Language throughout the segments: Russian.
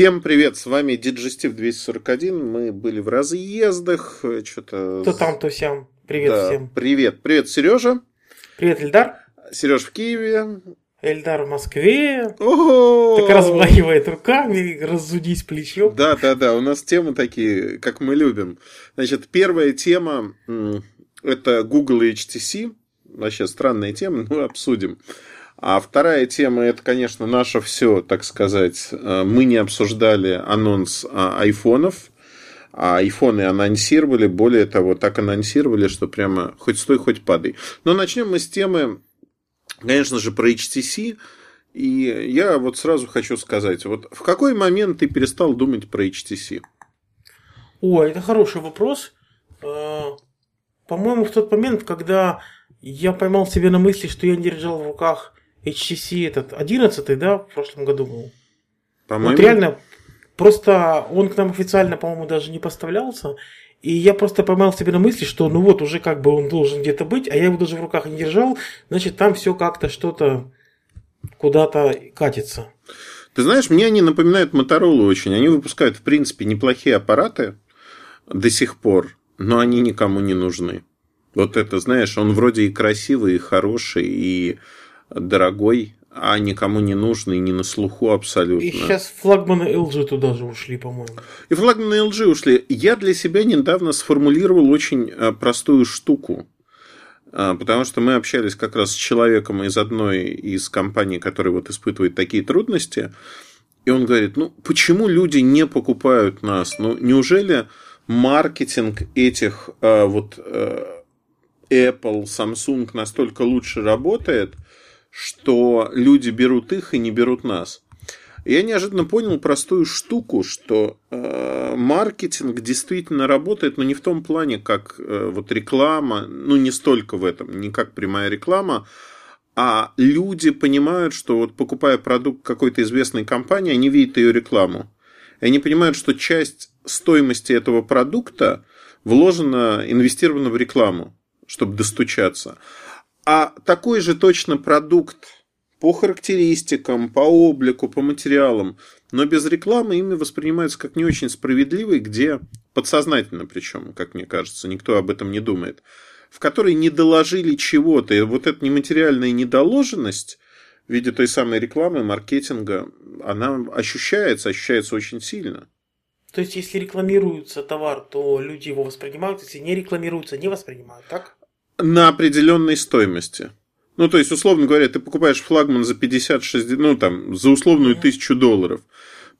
Всем привет, с вами Диджестив 241. Мы были в разъездах, что-то... То там, то сям. Привет Да, всем. Привет, привет, Сережа. Привет, Эльдар. Сереж в Киеве. Эльдар в Москве. Ого! Так размахивает руками, разудись плечом. Да, да, да, у нас темы такие, как мы любим. Значит, первая тема это Google и HTC. Вообще странная тема, но обсудим. А вторая тема это, конечно, наше все, так сказать. Э, Мы не обсуждали анонс а, айфонов. А айфоны анонсировали, более того, так анонсировали, что прямо хоть стой, хоть падай. Но начнем мы с темы, конечно же, про HTC. И я вот сразу хочу сказать, вот в какой момент ты перестал думать про HTC? О, это хороший вопрос. Э, По-моему, в тот момент, когда я поймал себя на мысли, что я не держал в руках HTC этот 11 да, в прошлом году был. По-моему, Вот реально, просто он к нам официально, по-моему, даже не поставлялся. И я просто поймал себя на мысли, что ну вот уже как бы он должен где-то быть, а я его даже в руках не держал, значит там все как-то что-то куда-то катится. Ты знаешь, мне они напоминают Motorola очень. Они выпускают, в принципе, неплохие аппараты до сих пор, но они никому не нужны. Вот это, знаешь, он вроде и красивый, и хороший, и дорогой, а никому не нужный, не на слуху абсолютно. И сейчас флагманы LG туда же ушли, по-моему. И флагманы LG ушли. Я для себя недавно сформулировал очень э, простую штуку. А, Потому что мы общались как раз с человеком из одной из компаний, который вот испытывает такие трудности. И он говорит, ну почему люди не покупают нас? Ну неужели маркетинг этих э, вот э, Apple, Samsung настолько лучше работает, что люди берут их и не берут нас? Я неожиданно понял простую штуку, что э, маркетинг действительно работает, но не в том плане, как э, вот реклама, ну не столько в этом, не как прямая реклама, а люди понимают, что вот покупая продукт какой-то известной компании, они видят ее рекламу. И они понимают, что часть стоимости этого продукта вложена, инвестирована в рекламу, чтобы достучаться. А такой же точно продукт по характеристикам, по облику, по материалам, но без рекламы ими воспринимаются как не очень справедливый, где подсознательно причем, как мне кажется, никто об этом не думает, в которой не доложили чего-то. И вот эта нематериальная недоложенность в виде той самой рекламы, маркетинга, она ощущается, ощущается очень сильно. То есть, если рекламируется товар, то люди его воспринимают, если не рекламируется, не воспринимают, так? На определенной стоимости. Ну, то есть, условно говоря, ты покупаешь флагман за 50-60, ну, там, за условную тысячу долларов.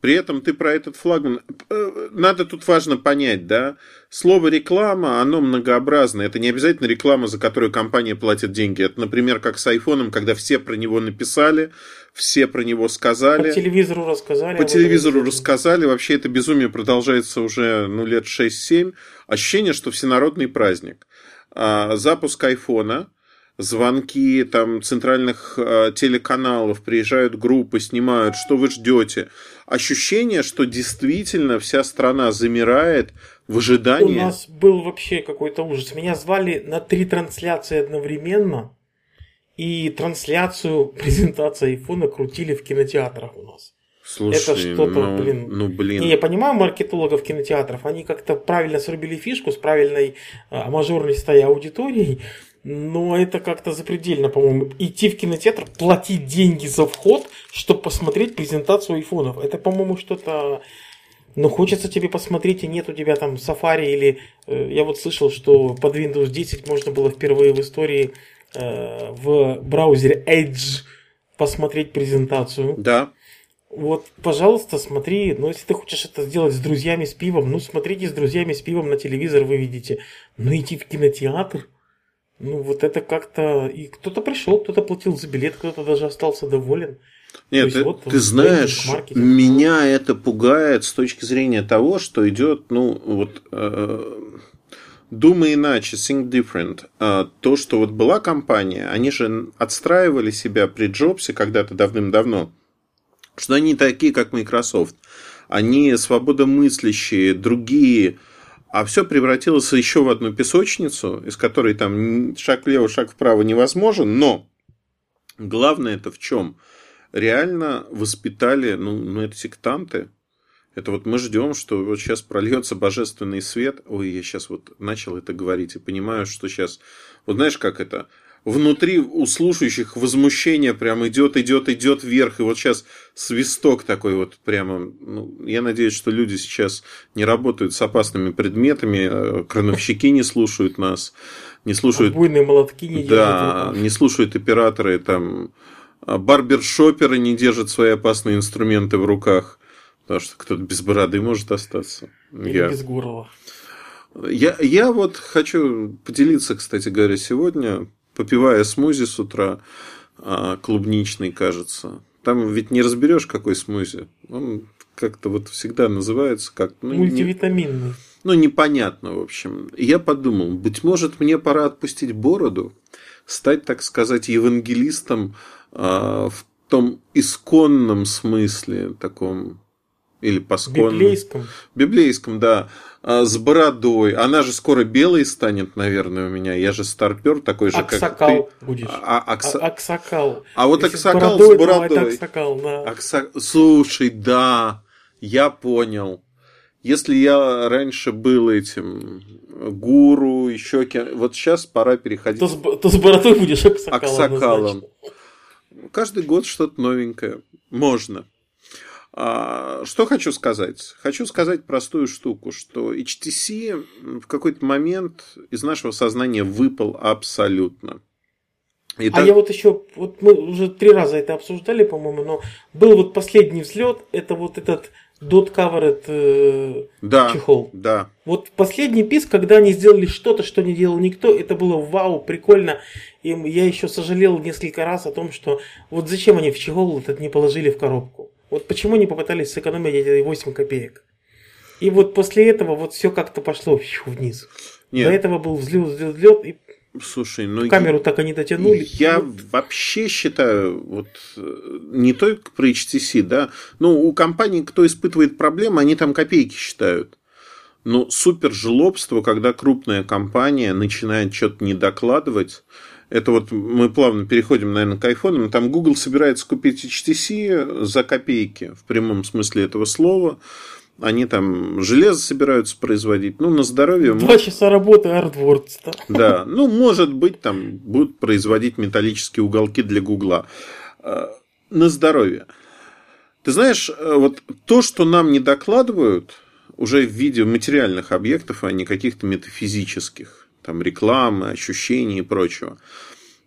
При этом ты про этот флагман... э, Надо тут важно понять, да, слово реклама, оно многообразное. Это не обязательно реклама, за которую компания платит деньги. Это, например, как с айфоном, когда все про него написали, все про него По сказали. телевизору рассказали. По об этом телевизору рассказали. Вообще это безумие продолжается уже ну, лет 6-7. Ощущение, что всенародный праздник. А, Запуск айфона, звонки там центральных а, телеканалов, приезжают группы, снимают, что вы ждете. Ощущение, что действительно вся страна замирает в У ожидании. нас был вообще какой-то ужас. Меня звали на три трансляции одновременно. И трансляцию презентации айфона крутили в кинотеатрах у нас. Слушай, это что-то, ну, блин. ну блин. Не, я понимаю маркетологов кинотеатров, они как-то правильно срубили фишку с правильной а, мажорностью аудиторией, но это как-то запредельно, по-моему. Идти в кинотеатр, платить деньги за вход, чтобы посмотреть презентацию айфонов. Это, по-моему, что-то... Ну, хочется тебе посмотреть, и нет у тебя там Safari или... э, я вот слышал, что под Windows 10 можно было впервые в истории э, в браузере Edge посмотреть презентацию. Да. Вот, пожалуйста, смотри, ну, если ты хочешь это сделать с друзьями с пивом, ну, смотрите с друзьями с пивом на телевизор, вы видите. Но идти в кинотеатр, ну, вот это как-то... И кто-то пришел, кто-то платил за билет, кто-то даже остался доволен. Нет, есть ты, вот ты знаешь, маркетинг. меня это пугает с точки зрения того, что идет, ну, вот, э, думай иначе, think different. А, то, что вот была компания, они же отстраивали себя при Джобсе когда-то давным-давно, что они такие, как Microsoft. Они свободомыслящие, другие, а все превратилось еще в одну песочницу, из которой там шаг влево, шаг вправо невозможен, но главное это в чем? Реально воспитали, ну, ну это сектанты, Это вот мы ждем, что вот сейчас прольется божественный свет. Ой, я сейчас вот начал это говорить и понимаю, что сейчас... Вот знаешь, как это? Внутри у слушающих возмущение прям идет, идет, идет вверх. И вот сейчас свисток такой вот прямо... Ну, я надеюсь, что люди сейчас не работают с опасными предметами, э, крановщики не слушают нас, не слушают... Отбойные молотки не Да, не слушают операторы, там... а Барбершоперы не держат свои опасные инструменты в руках. Потому что кто-то без бороды может остаться. Или я... без горла. Я, я вот хочу поделиться, кстати говоря, сегодня, попивая смузи с утра, а, клубничный, кажется. Там ведь не разберешь, какой смузи. Он как-то вот всегда называется как... Ну, не- Мультивитаминный. ну, непонятно, в общем. И я подумал, быть может, мне пора отпустить бороду, стать, так сказать, евангелистом а, в том исконном смысле, таком, или посконном. Библейском. Библейском, да. А, с бородой. Она же скоро белой станет, наверное, у меня. Я же старпер такой же, как Аксакал ты. будешь. А, акса- А- Аксакал. а вот Если аксакал бородой, с это бородой. Аксакал, да. Акса- Слушай, да, я понял. Если я раньше был этим гуру, еще кем... Вот сейчас пора переходить То с, то с бородой будешь Аксакалом. Аксакалом. Каждый год что-то новенькое. Можно. А, что хочу сказать? Хочу сказать простую штуку, что HTC в какой-то момент из нашего сознания выпал абсолютно. И А я вот еще, вот мы уже три раза это обсуждали, по-моему, но был вот последний взлет, это вот этот dot covered э, да, чехол. да, Вот последний писк, когда они сделали что-то, что не делал никто, это было вау, прикольно. И я еще сожалел несколько раз о том, что вот зачем они в чехол этот не положили в коробку. Вот почему не попытались сэкономить эти 8 копеек. И вот после этого вот все как-то пошло фью, вниз. Нет, До этого был взлет, взлет, взлет, и слушай, ну камеру так и не дотянули. Я Ну, вообще считаю, вот э, не только про HTC, да, но у компаний, кто испытывает проблемы, они там копейки считают. Но супер жлобство, когда крупная компания начинает что-то не докладывать, это вот мы плавно переходим, наверное, к айфонам. Там Google собирается купить HTC за копейки, в прямом смысле этого слова. Они там железо собираются производить. Ну, на здоровье. Два часа работы ArtWords. Да. Да, ну, может быть, там будут производить металлические уголки для Гугла. Э, На здоровье. Ты знаешь, э, вот то, что нам не докладывают, уже в виде материальных объектов, а не каких-то метафизических, там рекламы, ощущений и прочего.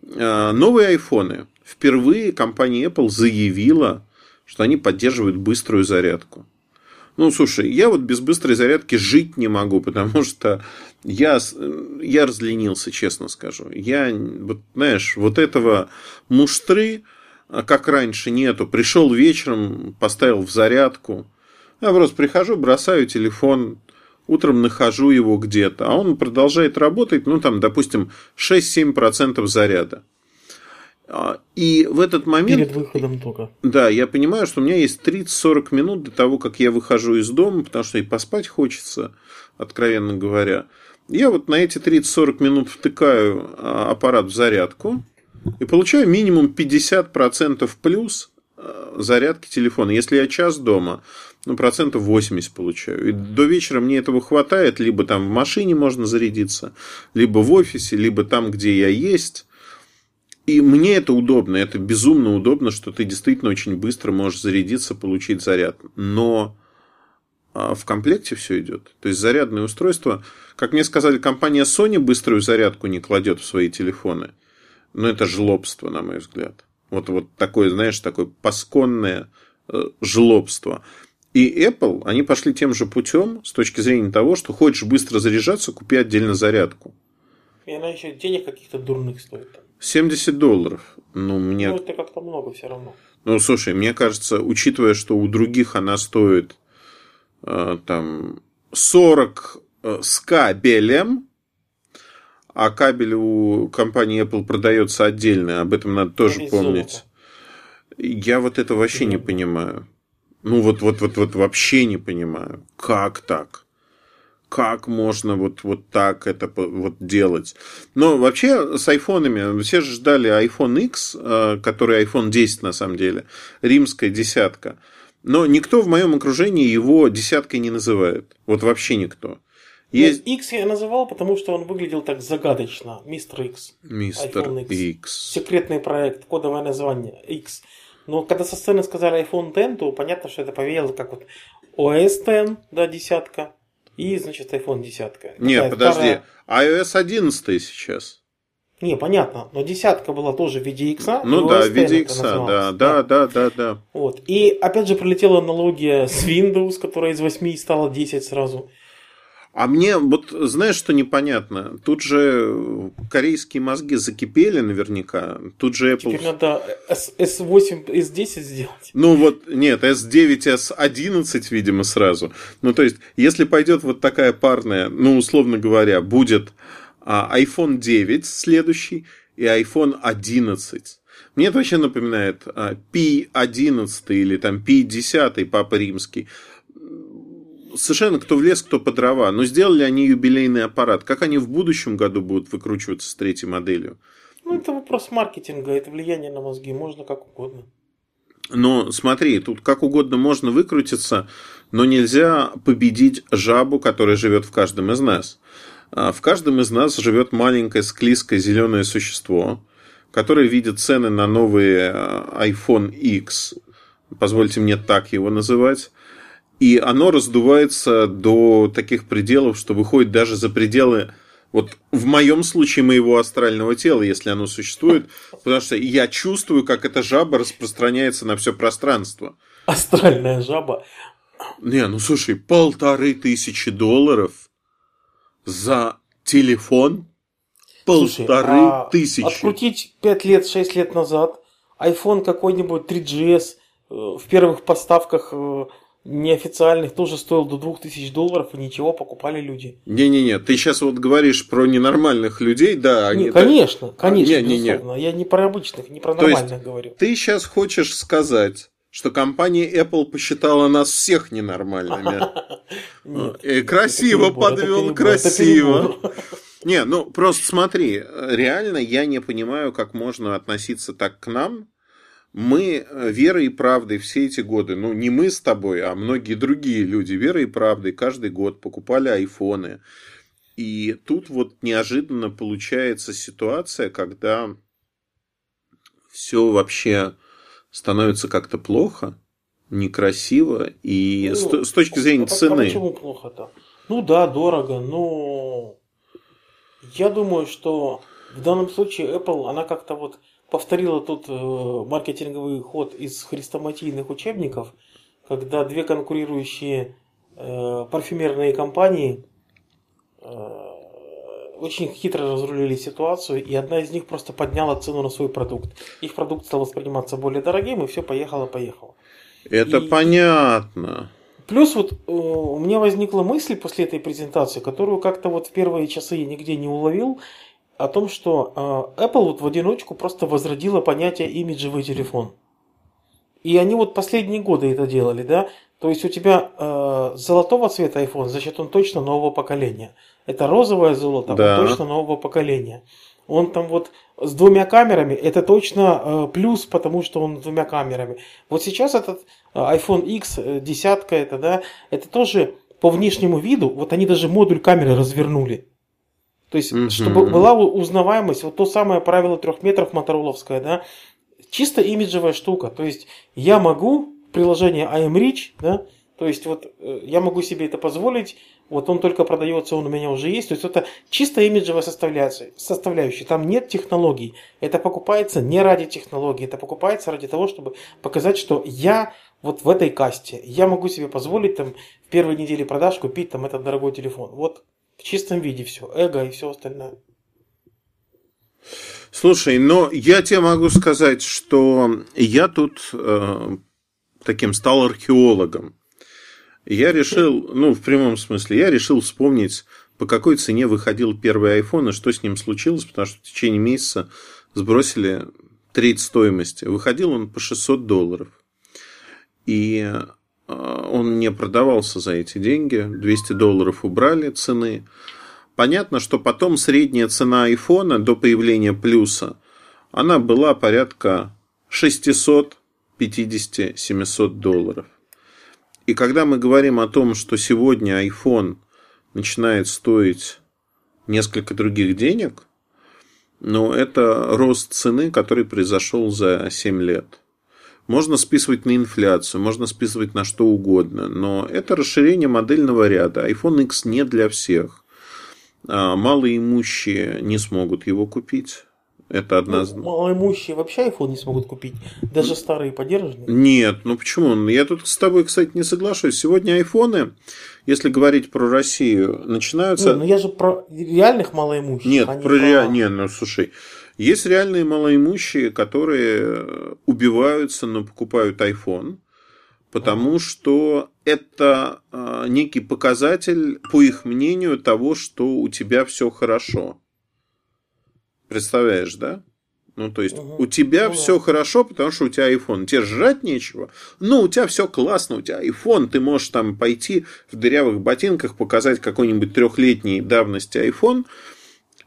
Э, Новые айфоны. Впервые компания Apple заявила, что они поддерживают быструю зарядку. Ну, слушай, я вот без быстрой зарядки жить не могу, потому что я, я разленился, честно скажу. Я, вот, знаешь, вот этого муштры, а, как раньше, нету. Пришел вечером, поставил в зарядку. Я просто прихожу, бросаю телефон, утром нахожу его где-то, а он продолжает работать, ну, там, допустим, 6-7% заряда. А, И в этот момент... Перед выходом только. Да, я понимаю, что у меня есть 30-40 минут до того, как я выхожу из дома, потому что и поспать хочется, откровенно говоря. Я вот на эти 30-40 минут втыкаю а, аппарат в зарядку и получаю минимум 50% плюс а, зарядки телефона. Если я час дома, ну, процентов 80 получаю. И до вечера мне этого хватает. Либо там в машине можно зарядиться, либо в офисе, либо там, где я есть. И мне это удобно, это безумно удобно, что ты действительно очень быстро можешь зарядиться, получить заряд. Но а, в комплекте все идет. То есть зарядное устройство, как мне сказали, компания Sony быструю зарядку не кладет в свои телефоны. Но это жлобство, на мой взгляд. Вот, вот такое, знаешь, такое пасконное э, жлобство. И Apple, они пошли тем же путем с точки зрения того, что хочешь быстро заряжаться, купи отдельно зарядку. И она еще денег каких-то дурных стоит. 70 долларов. Ну, мне Ну, это как-то много все равно. Ну, слушай, мне кажется, учитывая, что у других она стоит э, там 40 э, с кабелем, а кабель у компании Apple продается отдельно, об этом надо тоже помнить. золото. Я вот это вообще не понимаю. Ну, вот, вот, вот, вот вообще не понимаю. Как так? Как можно вот, вот так это вот делать? Но вообще с айфонами, все же ждали iPhone X, э, который iPhone 10 на самом деле, римская десятка. Но никто в моем окружении его десяткой не называет. Вот вообще никто. Есть... X я называл, потому что он выглядел так загадочно. Мистер X. Мистер. X. Секретный проект, кодовое название X. Но когда со сцены сказали iPhone X, то понятно, что это повеяло как вот OS X, да, десятка, и, значит, iPhone десятка. Нет, подожди, старая... iOS 11 сейчас. Не, понятно, но десятка была тоже в виде X. Ну да, в виде X, да, да, да, да, да. Вот. И опять же прилетела аналогия с Windows, которая из 8 стала 10 сразу. А мне вот знаешь, что непонятно? Тут же корейские мозги закипели наверняка. Тут же Apple... Теперь надо S8, S10 сделать. Ну вот, нет, S9, S11, видимо, сразу. Ну то есть, если пойдет вот такая парная, ну условно говоря, будет а, iPhone 9 следующий и iPhone 11. Мне это вообще напоминает а, P11 или там P10 Папа Римский совершенно кто в лес, кто по дрова. Но сделали они юбилейный аппарат. Как они в будущем году будут выкручиваться с третьей моделью? Ну, это вопрос маркетинга, это влияние на мозги, можно как угодно. Но смотри, тут как угодно можно выкрутиться, но нельзя победить жабу, которая живет в каждом из нас. А в каждом из нас живет маленькое склизкое зеленое существо, которое видит цены на новый а, iPhone X, позвольте мне так его называть, и оно раздувается до таких пределов, что выходит даже за пределы вот в моем случае моего астрального тела, если оно существует, потому что я чувствую, как эта жаба распространяется на все пространство. Астральная жаба. Не, ну слушай, полторы тысячи долларов за телефон. Полторы слушай, а тысячи. Открутить 5 лет, 6 лет назад iPhone какой-нибудь 3GS э, в первых поставках э, неофициальных тоже стоил до 2000 долларов, и ничего, покупали люди. Не-не-не, ты сейчас вот говоришь про ненормальных людей, да. Они, не, конечно, да... конечно, не, не, не. Я не про обычных, не про нормальных То есть, говорю. Ты сейчас хочешь сказать, что компания Apple посчитала нас всех ненормальными. Э, красиво подвел, красиво. Не, ну просто смотри, реально я не понимаю, как можно относиться так к нам, мы э, верой и правдой все эти годы, ну не мы с тобой, а многие другие люди верой и правдой каждый год покупали айфоны. И тут вот неожиданно получается ситуация, когда все вообще становится как-то плохо, некрасиво и ну, с, с точки зрения а, цены. А почему плохо-то? Ну да, дорого, но я думаю, что в данном случае Apple, она как-то вот повторила тут э, маркетинговый ход из хрестоматийных учебников, когда две конкурирующие э, парфюмерные компании э, очень хитро разрулили ситуацию, и одна из них просто подняла цену на свой продукт. Их продукт стал восприниматься более дорогим, и все поехало-поехало. Это и, понятно. Плюс вот э, у меня возникла мысль после этой презентации, которую как-то вот в первые часы я нигде не уловил, о том, что э, Apple вот в одиночку просто возродила понятие имиджевый телефон. И они вот последние годы это делали, да. То есть у тебя э, золотого цвета iPhone, значит он точно нового поколения. Это розовое золото, да. он точно нового поколения. Он там вот с двумя камерами, это точно э, плюс, потому что он с двумя камерами. Вот сейчас этот э, iPhone X, э, десятка это, да, это тоже по внешнему виду, вот они даже модуль камеры развернули. То есть, угу. чтобы была узнаваемость, вот то самое правило трех метров мотороловское, да, чисто имиджевая штука. То есть, я могу, приложение iAmReach, да, то есть, вот э, я могу себе это позволить, вот он только продается, он у меня уже есть. То есть, это чисто имиджевая составляющая. составляющая. Там нет технологий. Это покупается не ради технологий, это покупается ради того, чтобы показать, что я вот в этой касте. Я могу себе позволить там в первой неделе продаж купить там этот дорогой телефон. Вот в чистом виде все, эго и все остальное. Слушай, но я тебе могу сказать, что я тут э, таким стал археологом. Я решил, ну, в прямом смысле, я решил вспомнить, по какой цене выходил первый iPhone и что с ним случилось, потому что в течение месяца сбросили треть стоимости. Выходил он по 600 долларов. И он не продавался за эти деньги. 200 долларов убрали цены. Понятно, что потом средняя цена айфона до появления плюса, она была порядка 650-700 долларов. И когда мы говорим о том, что сегодня iPhone начинает стоить несколько других денег, но ну, это рост цены, который произошел за 7 лет. Можно списывать на инфляцию, можно списывать на что угодно, но это расширение модельного ряда. iPhone X не для всех. А малоимущие не смогут его купить. Это одна... Ну, малоимущие вообще iPhone не смогут купить, даже старые поддержанные. Нет, ну почему? Я тут с тобой, кстати, не соглашусь. Сегодня айфоны, если говорить про Россию, начинаются... Не, ну я же про реальных малоимущих. Нет, а про, про... Ре... Не, ну слушай, есть реальные малоимущие, которые убиваются, но покупают iPhone, потому что это э, некий показатель, по их мнению, того, что у тебя все хорошо. Представляешь, да? Ну, то есть, угу. у тебя ну, все да. хорошо, потому что у тебя iPhone. Тебе жрать нечего. Ну, у тебя все классно, у тебя iPhone. Ты можешь там пойти в дырявых ботинках, показать какой-нибудь трехлетней давности iPhone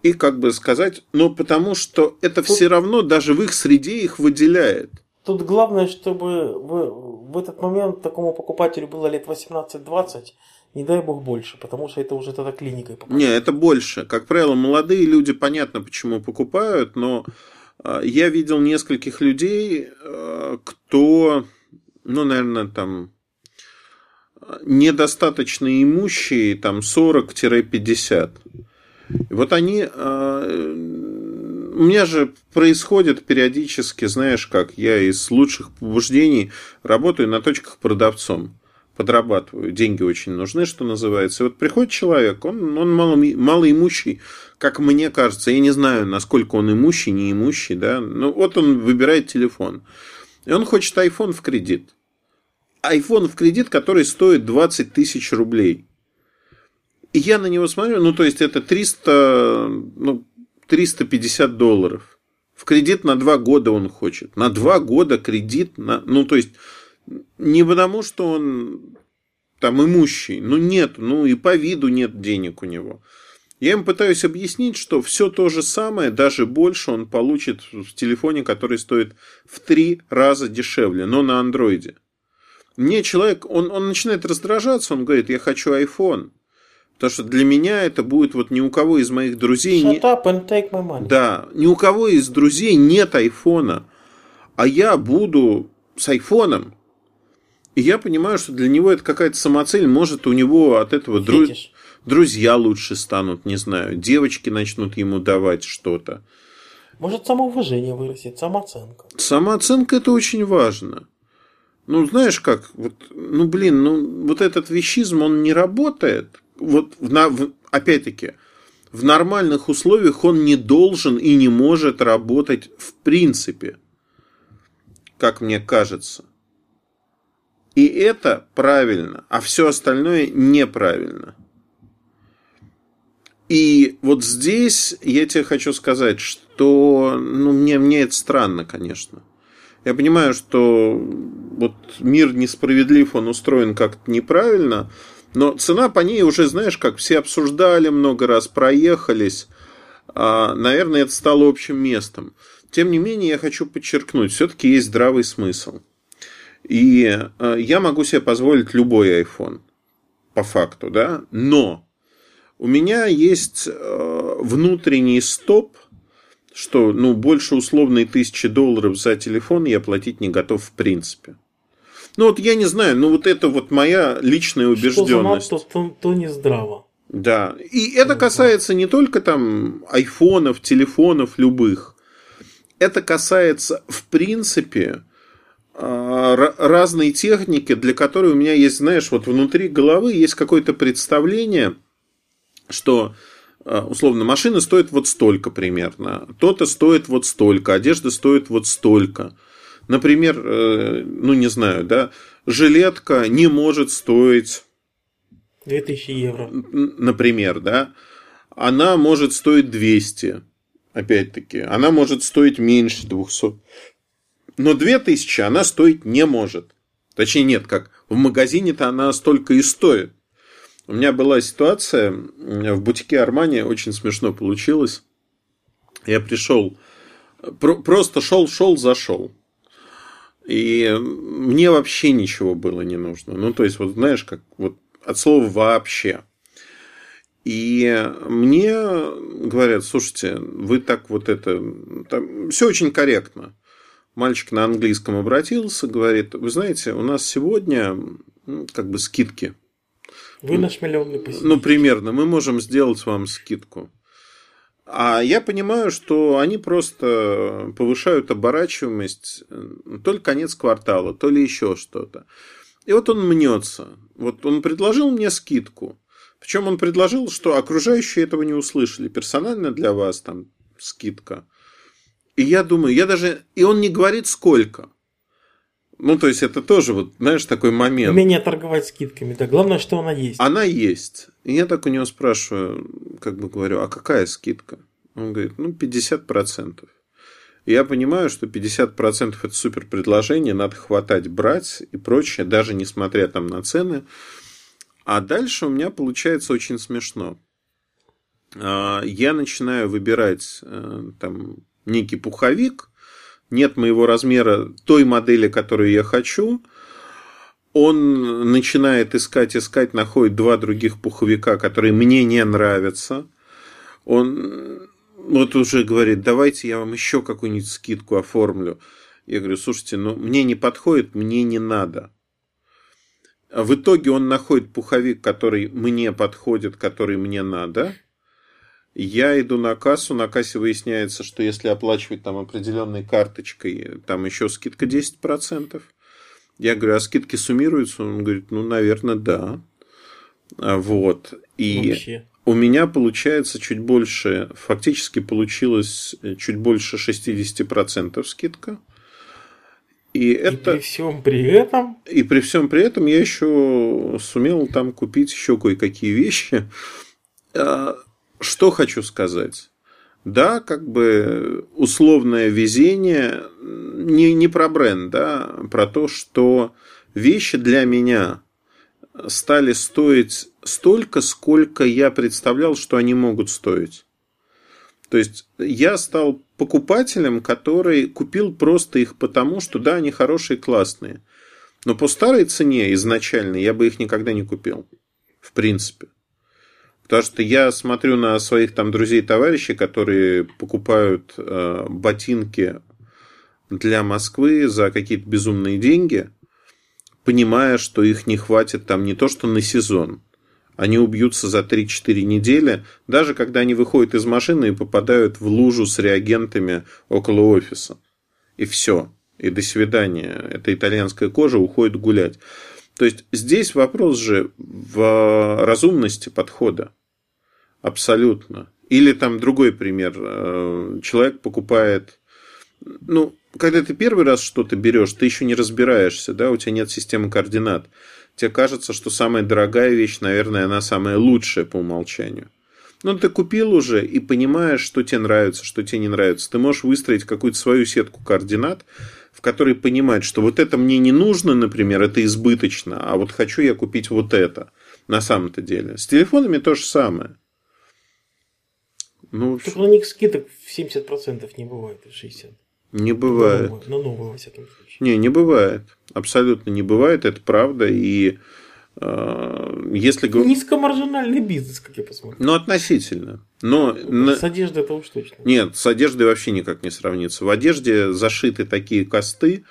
и как бы сказать, ну, потому что это Тут... все равно даже в их среде их выделяет. Тут главное, чтобы в, в этот момент такому покупателю было лет 18-20, не дай бог больше, потому что это уже тогда клиникой покупают. Не, это больше. Как правило, молодые люди, понятно, почему покупают, но а, я видел нескольких людей, а, кто, ну, наверное, там недостаточно имущие, там 40-50. И вот они... А, у меня же происходит периодически, знаешь как, я из лучших побуждений работаю на точках продавцом подрабатываю, деньги очень нужны, что называется. И вот приходит человек, он, он мало, малоимущий, как мне кажется, я не знаю, насколько он имущий, не имущий, да, ну вот он выбирает телефон, и он хочет iPhone в кредит. iPhone в кредит, который стоит 20 тысяч рублей. Я на него смотрю, ну, то есть, это 300, ну, 350 долларов. В кредит на два года он хочет. На два года кредит, на, ну, то есть, не потому, что он там имущий, ну, нет, ну, и по виду нет денег у него. Я им пытаюсь объяснить, что все то же самое, даже больше он получит в телефоне, который стоит в три раза дешевле, но на андроиде. Мне человек, он, он начинает раздражаться, он говорит, я хочу iPhone. Потому что для меня это будет вот ни у кого из моих друзей... Shut up and take my money. Да, ни у кого из друзей нет айфона. А я буду с айфоном. И я понимаю, что для него это какая-то самоцель. Может, у него от этого дру... друзья лучше станут, не знаю. Девочки начнут ему давать что-то. Может, самоуважение вырастет, самооценка. Самооценка это очень важно. Ну, знаешь как, вот, ну, блин, ну, вот этот вещизм, он не работает вот в, в, опять-таки, в нормальных условиях он не должен и не может работать в принципе, как мне кажется. И это правильно, а все остальное неправильно. И вот здесь я тебе хочу сказать, что ну, мне, мне это странно, конечно. Я понимаю, что вот мир несправедлив, он устроен как-то неправильно, но цена по ней уже, знаешь, как все обсуждали много раз, проехались. А, наверное, это стало общим местом. Тем не менее, я хочу подчеркнуть, все-таки есть здравый смысл. И а, я могу себе позволить любой iPhone, по факту, да, но у меня есть а, внутренний стоп, что ну, больше условной тысячи долларов за телефон я платить не готов в принципе. Ну вот я не знаю, ну вот это вот моя личная убежденность. Что за то, то не здраво. Да. И это касается не только там айфонов, телефонов любых. Это касается, в принципе, а, разной техники, для которой у меня есть, знаешь, вот внутри головы есть какое-то представление, что а, условно машина стоит вот столько примерно, то-то стоит вот столько, одежда стоит вот столько. Например, э, ну не знаю, да, жилетка не может стоить... 2000 евро. Например, да. Она может стоить 200. Опять-таки. Она может стоить меньше 200. Но 2000 она стоить не может. Точнее, нет, как в магазине-то она столько и стоит. У меня была ситуация в бутике Армани, очень смешно получилось. Я пришел, просто шел, шел, зашел. И мне вообще ничего было не нужно. Ну, то есть, вот знаешь, как вот от слова вообще. И мне говорят, слушайте, вы так вот это... Там, все очень корректно. Мальчик на английском обратился, говорит, вы знаете, у нас сегодня ну, как бы скидки. Вы наш миллионный посетитель. Ну, примерно. Мы можем сделать вам скидку. А я понимаю, что они просто повышают оборачиваемость то ли конец квартала, то ли еще что-то. И вот он мнется. Вот он предложил мне скидку. Причем он предложил, что окружающие этого не услышали. Персонально для вас там скидка. И я думаю, я даже... И он не говорит сколько. Ну, то есть, это тоже, вот, знаешь, такой момент. Умение торговать скидками, да. Главное, что она есть. Она есть. И я так у него спрашиваю, как бы говорю, а какая скидка? Он говорит, ну, 50%. И я понимаю, что 50% это супер предложение, надо хватать, брать и прочее, даже несмотря там на цены. А дальше у меня получается очень смешно. А, я начинаю выбирать э, там некий пуховик, нет моего размера той модели, которую я хочу. Он начинает искать, искать, находит два других пуховика, которые мне не нравятся. Он вот уже говорит, давайте я вам еще какую-нибудь скидку оформлю. Я говорю, слушайте, ну мне не подходит, мне не надо. А в итоге он находит пуховик, который мне подходит, который мне надо. Я иду на кассу, на кассе выясняется, что если оплачивать там определенной карточкой, там еще скидка 10%. Я говорю, а скидки суммируются? Он говорит, ну, наверное, да. А вот. И Вообще. у меня получается чуть больше, фактически получилось чуть больше 60% скидка. И, это... при всем при этом... И при всем при этом я еще сумел там купить еще кое-какие вещи. А, что хочу сказать? Да, как бы условное везение не, не про бренд, да, про то, что вещи для меня стали стоить столько, сколько я представлял, что они могут стоить. То есть я стал покупателем, который купил просто их потому, что да, они хорошие, классные. Но по старой цене изначально я бы их никогда не купил. В принципе. Потому что я смотрю на своих там друзей и товарищей, которые покупают э, ботинки для Москвы за какие-то безумные деньги, понимая, что их не хватит там не то что на сезон, они убьются за 3-4 недели, даже когда они выходят из машины и попадают в лужу с реагентами около офиса. И все. И до свидания. Эта итальянская кожа уходит гулять. То есть здесь вопрос же в разумности подхода. Абсолютно. Или там другой пример. Э, человек покупает... Ну, когда ты первый раз что-то берешь, ты еще не разбираешься, да, у тебя нет системы координат тебе кажется, что самая дорогая вещь, наверное, она самая лучшая по умолчанию. Но ты купил уже и понимаешь, что тебе нравится, что тебе не нравится. Ты можешь выстроить какую-то свою сетку координат, в которой понимать, что вот это мне не нужно, например, это избыточно, а вот хочу я купить вот это на самом-то деле. С телефонами то же самое. Ну, Только на них скидок в 70% не бывает, 60%. Не бывает. На новую, во всяком случае. Не, не бывает. Абсолютно не бывает, это правда. И э, если говорить... Низкомаржинальный бизнес, как я посмотрю. Ну, относительно. Но с одеждой это уж точно. Нет, с одеждой вообще никак не сравнится. В одежде зашиты такие косты,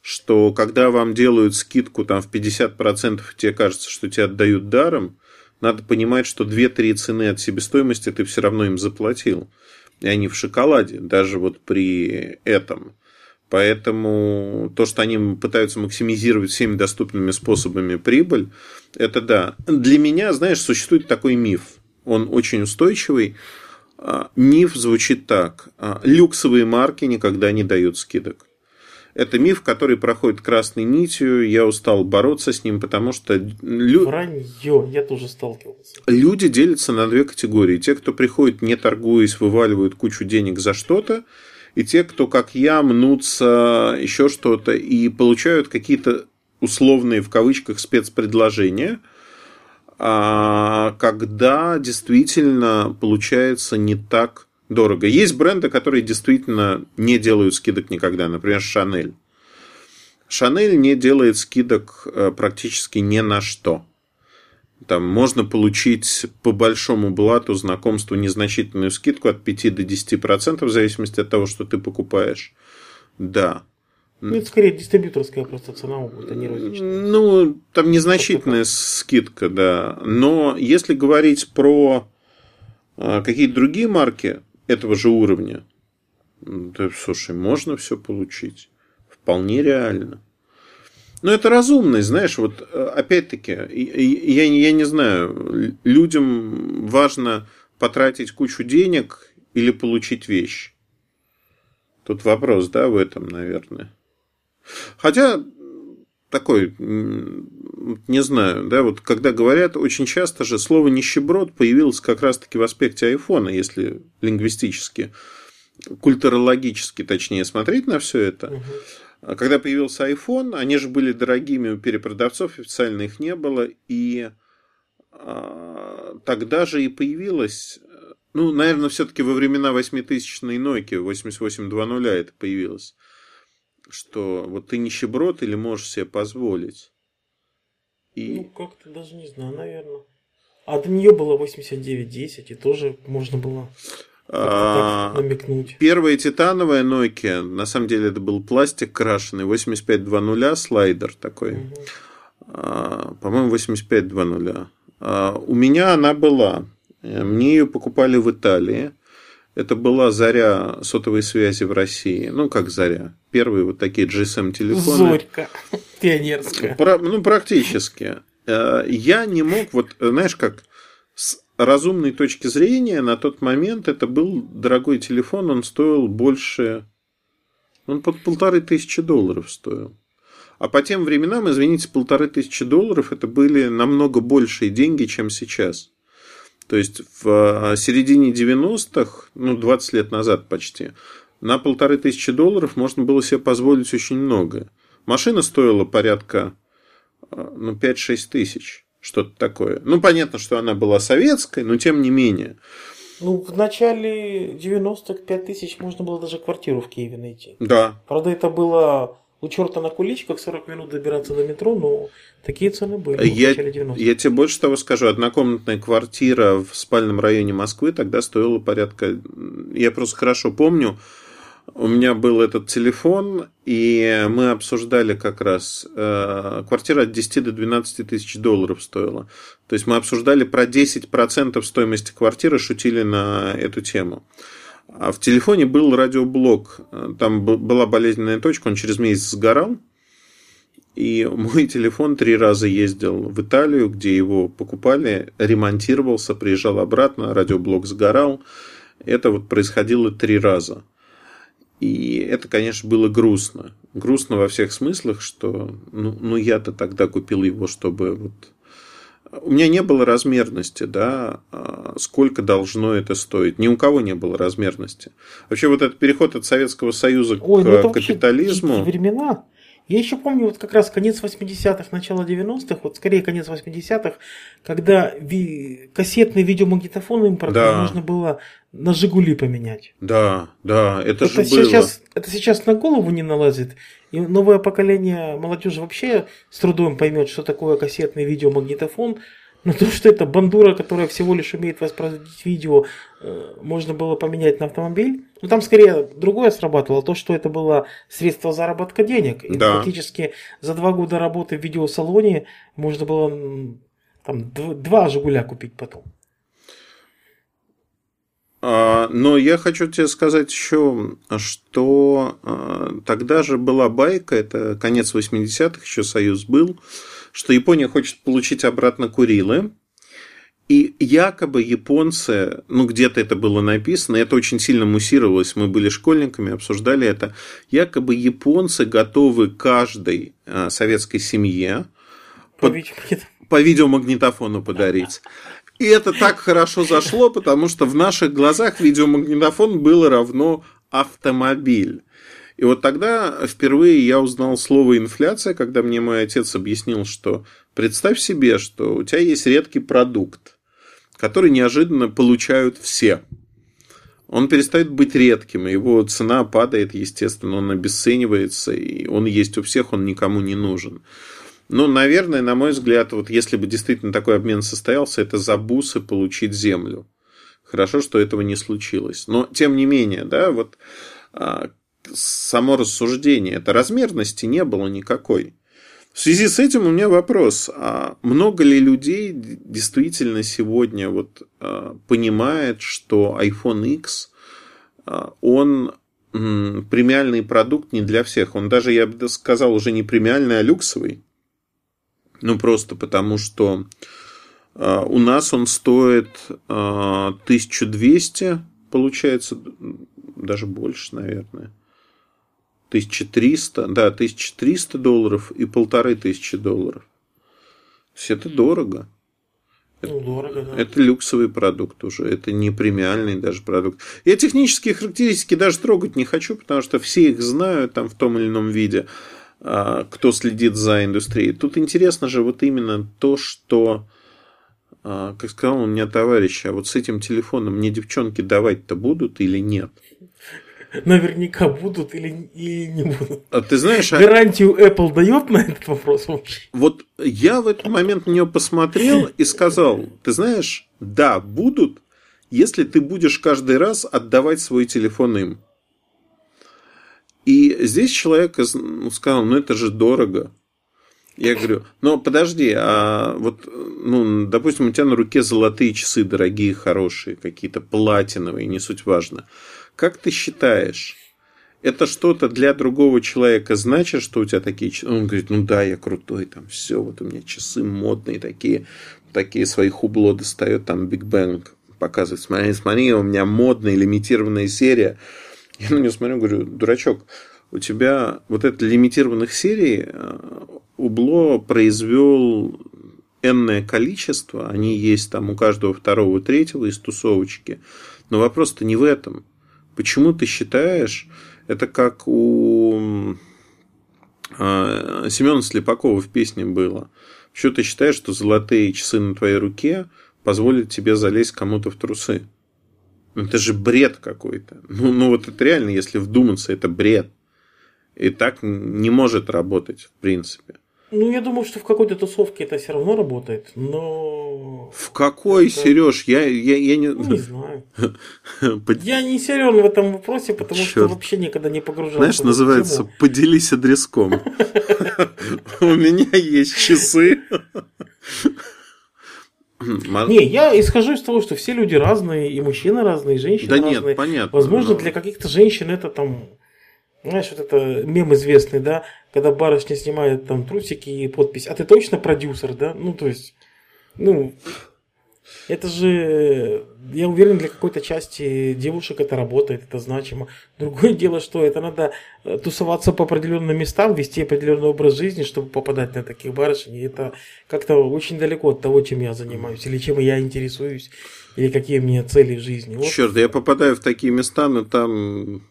что когда вам делают скидку там в 50%, тебе кажется, что тебе отдают даром, надо понимать, что 2-3 цены от себестоимости ты все равно им заплатил и они в шоколаде, даже вот при этом. Поэтому то, что они пытаются максимизировать всеми доступными способами прибыль, это да. Для меня, знаешь, существует такой миф. Он очень устойчивый. А, миф звучит так. А, люксовые марки никогда не дают скидок. Это миф, который проходит красной нитью. Я устал бороться с ним, потому что... Лю... Вранье, я тоже сталкивался. Люди делятся на две категории. Те, кто приходит, не торгуясь, вываливают кучу денег за что-то, и те, кто, как я, мнутся еще что-то и получают какие-то условные, в кавычках, спецпредложения, а когда действительно получается не так дорого. Есть бренды, которые действительно не делают скидок никогда, например, Шанель. Шанель не делает скидок э, практически ни на что. Там можно получить по большому блату знакомству незначительную скидку от 5 до 10% в зависимости от того, что ты покупаешь. Да. Ну, это скорее дистрибьюторская просто цена, это не розничная. Ну, там незначительная скидка, да. Но если говорить про а, какие-то другие марки этого же уровня, да, слушай, можно все получить. Вполне реально. Но это разумность, знаешь, вот э, опять-таки, я, я не знаю, людям важно потратить кучу денег или получить вещь. Тут вопрос, да, в этом, наверное. Хотя такой, не знаю, да, вот когда говорят, очень часто же слово нищеброд появилось как раз-таки в аспекте айфона, если лингвистически, культурологически, точнее, смотреть на все это. Угу. Когда появился iPhone, они же были дорогими у перепродавцов, официально их не было, и а, тогда же и появилась, ну, наверное, все-таки во времена 8000-ной Nokia, 8820 это появилось что вот ты нищеброд или можешь себе позволить. И... Ну, как-то даже не знаю, наверное. А до нее было 89.10, и тоже можно было а, намекнуть. Первая титановая Nokia, на самом деле это был пластик крашеный, 8520 слайдер такой. Угу. А, по-моему, 8520. А, у меня она была. Мне ее покупали в Италии. Это была заря сотовой связи в России. Ну, как заря. Первые вот такие GSM-телефоны. Зорька. Пионерская. ну, практически. Э, я не мог, вот, знаешь, как с разумной точки зрения, на тот момент это был дорогой телефон, он стоил больше... Он под полторы тысячи долларов стоил. А по тем временам, извините, полторы тысячи долларов это были намного большие деньги, чем сейчас. То есть в а, середине 90-х, ну 20 лет назад почти, на полторы тысячи долларов можно было себе позволить очень много. Машина стоила порядка а, ну, 5-6 тысяч, что-то такое. Ну, понятно, что она была советской, но тем не менее. Ну, в начале 90-х 5 тысяч можно было даже квартиру в Киеве найти. Да. Правда, это было у черта на куличках 40 минут добираться до метро, но такие цены были я, в начале 90 Я тебе больше того скажу. Однокомнатная квартира в спальном районе Москвы тогда стоила порядка... Я просто хорошо помню, у меня был этот телефон, и мы обсуждали как раз... Э, квартира от 10 до 12 тысяч долларов стоила. То есть мы обсуждали про 10% стоимости квартиры, шутили на эту тему. А в телефоне был радиоблок. Там была болезненная точка, он через месяц сгорал. И мой телефон три раза ездил в Италию, где его покупали, ремонтировался, приезжал обратно, радиоблок сгорал. Это вот происходило три раза. И это, конечно, было грустно. Грустно во всех смыслах, что ну, ну я-то тогда купил его, чтобы вот у меня не было размерности, да, а, сколько должно это стоить. Ни у кого не было размерности. Вообще вот этот переход от Советского Союза Ой, к ну капитализму. времена. Я еще помню вот как раз конец 80-х, начало 90-х, вот скорее конец 80-х, когда ви- кассетный видеомагнитофон импортный да. можно было на Жигули поменять. Да, да, это, это же сейчас, было. Это сейчас на голову не налазит. И новое поколение молодежи вообще с трудом поймет, что такое кассетный видеомагнитофон. Но то, что это бандура, которая всего лишь умеет воспроизводить видео, э, можно было поменять на автомобиль. Ну там скорее другое срабатывало, то, что это было средство заработка денег. И да. фактически за два года работы в видеосалоне можно было там два Жигуля купить потом. А, но я хочу тебе сказать еще, что а, тогда же была байка, это конец 80-х, еще Союз был, что Япония хочет получить обратно Курилы. И якобы японцы, ну где-то это было написано, это очень сильно муссировалось, мы были школьниками, обсуждали это, якобы японцы готовы каждой а, советской семье по, по видеомагнитофону подарить. И это так хорошо зашло, потому что в наших глазах видеомагнитофон было равно автомобиль. И вот тогда впервые я узнал слово инфляция, когда мне мой отец объяснил, что представь себе, что у тебя есть редкий продукт, который неожиданно получают все. Он перестает быть редким, его цена падает, естественно, он обесценивается, и он есть у всех, он никому не нужен. Ну, наверное, на мой взгляд, вот если бы действительно такой обмен состоялся, это за бусы получить землю. Хорошо, что этого не случилось. Но, тем не менее, да, вот а, само рассуждение, это размерности не было никакой. В связи с этим у меня вопрос, а много ли людей действительно сегодня вот а, понимает, что iPhone X, а, он премиальный продукт не для всех. Он даже, я бы сказал, уже не премиальный, а люксовый. Ну, просто потому что а, у нас он стоит 1200, получается, даже больше, наверное. 1300, да, 1300 долларов и полторы тысячи долларов. То есть это дорого. Ну, дорого, да. Это люксовый продукт уже, это не премиальный даже продукт. Я технические характеристики даже трогать не хочу, потому что все их знают там в том или ином виде, а, кто следит за индустрией. Тут интересно же вот именно то, что, а, как сказал у меня товарищ, а вот с этим телефоном мне девчонки давать-то будут или нет? Наверняка будут или, или не будут. А ты знаешь... А Гарантию Apple дает на этот вопрос вообще? Вот я в этот момент на нее посмотрел и сказал, ты знаешь, да, будут, если ты будешь каждый раз отдавать свой телефон им. И здесь человек ну, сказал, ну это же дорого. Я говорю, но подожди, а вот, ну, допустим, у тебя на руке золотые часы дорогие, хорошие, какие-то платиновые, не суть важно. Как ты считаешь, это что-то для другого человека значит, что у тебя такие часы? Он говорит, ну да, я крутой, там все, вот у меня часы модные такие, такие свои хубло достает, там Биг Бэнг показывает, смотри, смотри, у меня модная лимитированная серия. Я на него смотрю, говорю, дурачок, у тебя вот это лимитированных серий э, Убло произвел энное количество, они есть там у каждого второго, третьего из тусовочки, но вопрос-то не в этом. Почему ты считаешь, это как у а, Семена Слепакова в песне было. Почему ты считаешь, что золотые часы на твоей руке позволят тебе залезть кому-то в трусы? Ну, это же бред какой-то. Ну, ну, вот это реально, если вдуматься, это бред. И так не может работать, в принципе. Ну, я думаю, что в какой-то тусовке это все равно работает, но... В какой, это... Сереж? Я, я, я не... Ну, не знаю. Я не силен в этом вопросе, потому что вообще никогда не погружался. Знаешь, называется «Поделись адреском». У меня есть часы. Не, я исхожу из того, что все люди разные, и мужчины разные, и женщины разные. Да нет, понятно. Возможно, для каких-то женщин это там знаешь, вот это мем известный, да, когда барышня снимает там трусики и подпись, а ты точно продюсер, да? Ну, то есть, ну, это же, я уверен, для какой-то части девушек это работает, это значимо. Другое дело, что это надо э, тусоваться по определенным местам, вести определенный образ жизни, чтобы попадать на таких барышень. И это как-то очень далеко от того, чем я занимаюсь, или чем я интересуюсь, или какие у меня цели в жизни. Вот. Черт, я попадаю в такие места, но там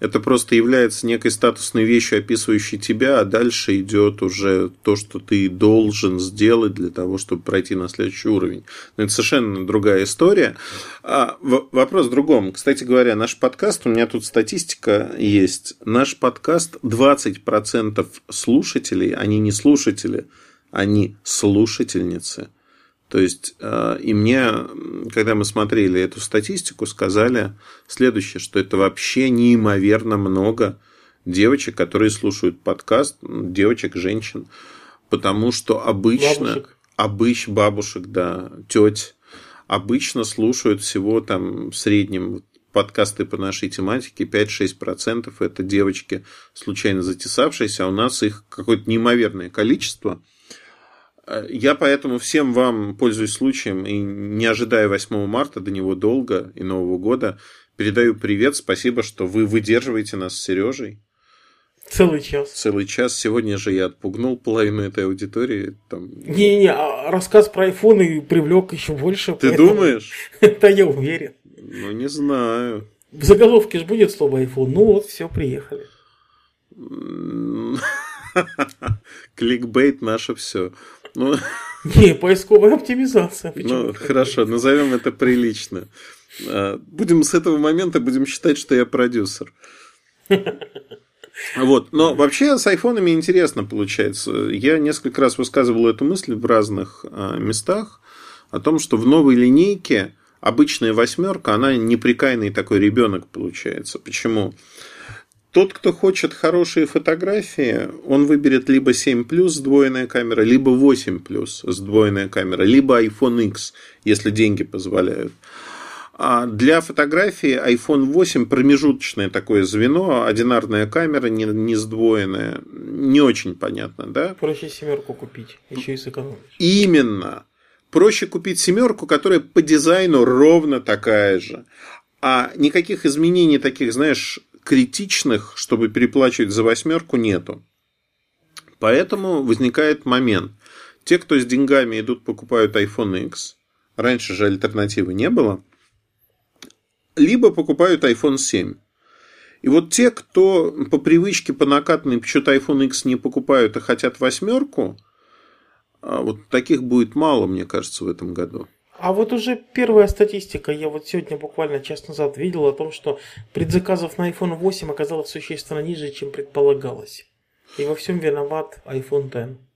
это просто является некой статусной вещью, описывающей тебя, а дальше идет уже то, что ты должен сделать для того, чтобы пройти на следующий уровень. Но это совершенно другая история. А, вопрос в другом. Кстати говоря, наш подкаст, у меня тут статистика есть. Наш подкаст 20% слушателей, они не слушатели, они слушательницы – то есть, э, и мне, когда мы смотрели эту статистику, сказали следующее, что это вообще неимоверно много девочек, которые слушают подкаст, девочек, женщин, потому что обычно... Бабушек. Обыч, бабушек, да, теть, обычно слушают всего там в среднем подкасты по нашей тематике 5-6% это девочки, случайно затесавшиеся, а у нас их какое-то неимоверное количество – я поэтому всем вам, пользуясь случаем и не ожидая 8 марта, до него долго и Нового года, передаю привет. Спасибо, что вы выдерживаете нас с Сережей. Целый час. Целый час. Сегодня же я отпугнул половину этой аудитории. Там... Не-не, а рассказ про айфоны привлек еще больше. Ты поэтому... думаешь? Да я уверен. Ну, не знаю. В заголовке же будет слово iPhone. Ну вот, все, приехали. Кликбейт наше все. Ну, Не, поисковая оптимизация. Ну, хорошо, назовем это прилично. Э, будем с этого момента будем считать, что я продюсер. Вот. Но вообще с айфонами интересно получается. Я несколько раз высказывал эту мысль в разных э, местах о том, что в новой линейке обычная восьмерка, она неприкаянный такой ребенок получается. Почему? Тот, кто хочет хорошие фотографии, он выберет либо 7 плюс сдвоенная камера, либо 8 плюс сдвоенная камера, либо iPhone X, если деньги позволяют. А для фотографии iPhone 8 промежуточное такое звено, одинарная камера, не, не сдвоенная, не очень понятно, да? Проще семерку купить, еще и сэкономишь. Именно. Проще купить семерку, которая по дизайну ровно такая же. А никаких изменений таких, знаешь, критичных, чтобы переплачивать за восьмерку, нету. Поэтому возникает момент. Те, кто с деньгами идут, покупают iPhone X, раньше же альтернативы не было, либо покупают iPhone 7. И вот те, кто по привычке, по накатанной, почему-то iPhone X не покупают, а хотят восьмерку, а вот таких будет мало, мне кажется, в этом году. А вот уже первая статистика, я вот сегодня буквально час назад видел о том, что предзаказов на iPhone 8 оказалось существенно ниже, чем предполагалось. И во всем виноват iPhone X.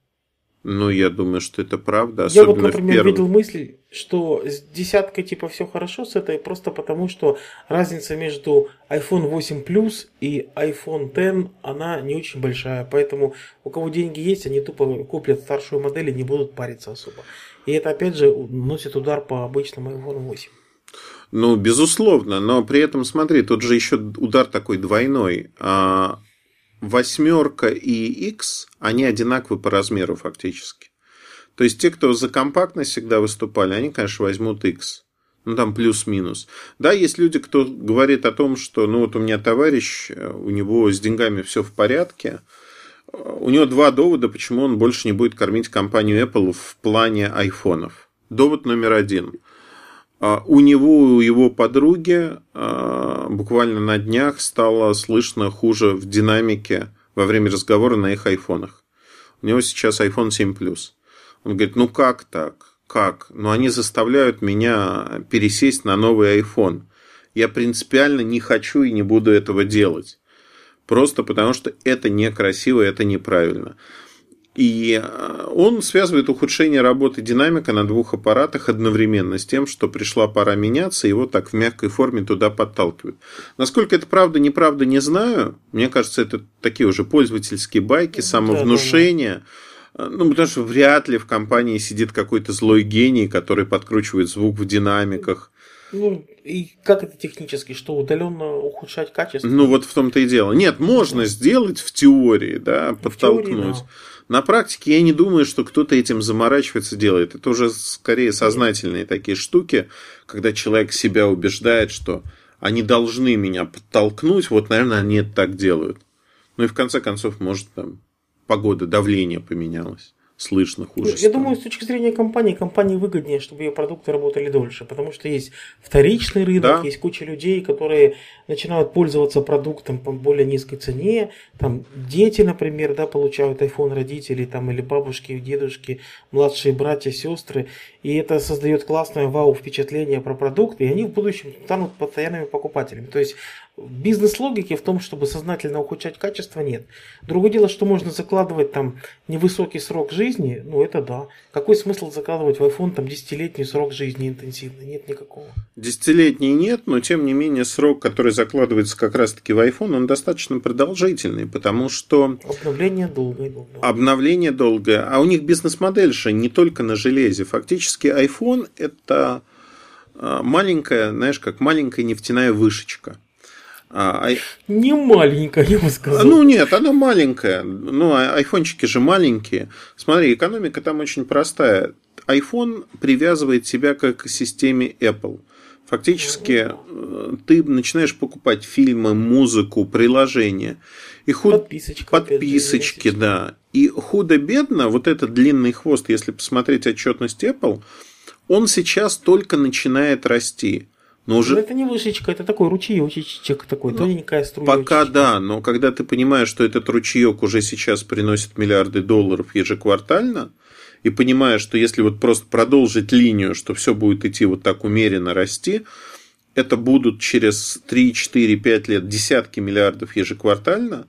Ну, я думаю, что это правда. Я вот, например, первый... видел мысль, что с десяткой типа все хорошо с этой, просто потому что разница между iPhone 8 Plus и iPhone X, она не очень большая. Поэтому у кого деньги есть, они тупо купят старшую модель и не будут париться особо. И это, опять же, носит удар по обычному iPhone 8. Ну, безусловно, но при этом, смотри, тут же еще удар такой двойной. Восьмерка и X, они одинаковы по размеру фактически. То есть те, кто за компактность всегда выступали, они, конечно, возьмут X. Ну, там плюс-минус. Да, есть люди, кто говорит о том, что, ну, вот у меня товарищ, у него с деньгами все в порядке, у него два довода, почему он больше не будет кормить компанию Apple в плане айфонов. Довод номер один. А, у него, у его подруги а, буквально на днях стало слышно хуже в динамике во время разговора на их айфонах. У него сейчас iPhone 7 Plus. Он говорит, ну как так? Как? Ну они заставляют меня пересесть на новый iPhone. Я принципиально не хочу и не буду этого делать. Просто потому, что это некрасиво, это неправильно. И э, он связывает ухудшение работы динамика на двух аппаратах одновременно с тем, что пришла пора меняться, и его так в мягкой форме туда подталкивают. Насколько это правда, неправда, не знаю. Мне кажется, это такие уже пользовательские байки, самовнушение. Да. Ну, потому что вряд ли в компании сидит какой-то злой гений, который подкручивает звук в динамиках. Ну, и как это технически, что удаленно ухудшать качество? Ну, вот в том-то и дело. Нет, можно сделать в теории, да, подтолкнуть. Теории, да. На практике я не думаю, что кто-то этим заморачивается, делает. Это уже скорее сознательные такие штуки, когда человек себя убеждает, что они должны меня подтолкнуть, вот, наверное, они это так делают. Ну и в конце концов, может, там погода, давление поменялось слышно хуже. Я стало. думаю, с точки зрения компании, компании выгоднее, чтобы ее продукты работали дольше, потому что есть вторичный рынок, да. есть куча людей, которые начинают пользоваться продуктом по более низкой цене, там дети, например, да, получают iPhone родители, там или бабушки, дедушки, младшие братья, сестры, и это создает классное вау впечатление про продукт, и они в будущем станут постоянными покупателями. То есть Бизнес-логики в том, чтобы сознательно ухудшать качество, нет. Другое дело, что можно закладывать там невысокий срок жизни, ну это да. Какой смысл закладывать в iPhone там десятилетний срок жизни интенсивный? Нет никакого. Десятилетний нет, но тем не менее срок, который закладывается как раз-таки в iPhone, он достаточно продолжительный, потому что... Обновление долгое. долгое. Обновление долгое. А у них бизнес-модель же не только на железе. Фактически iPhone это а, маленькая, знаешь, как маленькая нефтяная вышечка. А, не маленькая, я бы сказал. Ну нет, она маленькая. Ну, а, айфончики же маленькие. Смотри, экономика там очень простая. iPhone привязывает себя к экосистеме Apple. Фактически э, ты начинаешь покупать фильмы, музыку, приложения. И худ... Подписочка, Подписочки, да. И худо-бедно, вот этот длинный хвост, если посмотреть отчетность Apple, он сейчас только начинает расти. Но уже... Но это не вышечка, это такой ручеечек такой, ну, тоненькая струя. Пока да, но когда ты понимаешь, что этот ручеек уже сейчас приносит миллиарды долларов ежеквартально, и понимаешь, что если вот просто продолжить линию, что все будет идти вот так умеренно расти, это будут через 3, 4, 5 лет десятки миллиардов ежеквартально,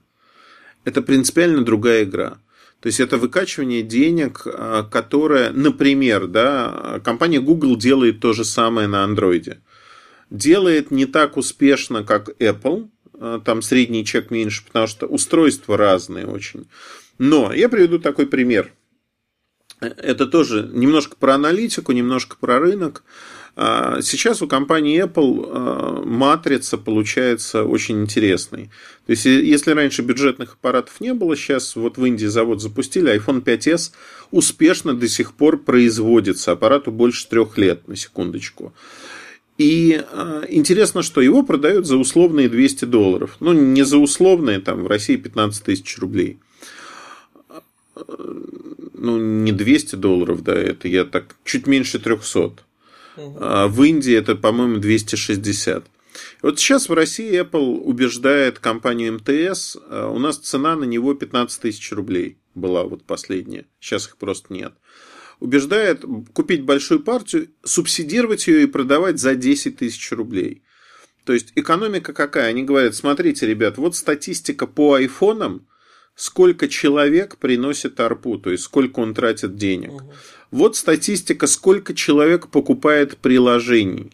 это принципиально другая игра. То есть это выкачивание денег, а, которое, например, да, компания Google делает то же самое на андроиде. Делает не так успешно, как Apple, а, там средний чек меньше, потому что устройства разные очень. Но я приведу такой пример. Это тоже немножко про аналитику, немножко про рынок. А, сейчас у компании Apple а, матрица получается очень интересной. То есть, если раньше бюджетных аппаратов не было, сейчас вот в Индии завод запустили, iPhone 5s успешно до сих пор производится. Аппарату больше трех лет, на секундочку. И э, интересно, что его продают за условные 200 долларов. Ну, не за условные, там в России 15 тысяч рублей. Ну, не 200 долларов, да, это я так чуть меньше 300. А в Индии это, по-моему, 260. Вот сейчас в России Apple убеждает компанию МТС, а у нас цена на него 15 тысяч рублей была вот последняя, сейчас их просто нет. Убеждает купить большую партию, субсидировать ее и продавать за 10 тысяч рублей. То есть экономика какая? Они говорят, смотрите, ребят, вот статистика по айфонам, сколько человек приносит арпу, то есть сколько он тратит денег. Угу. Вот статистика, сколько человек покупает приложений.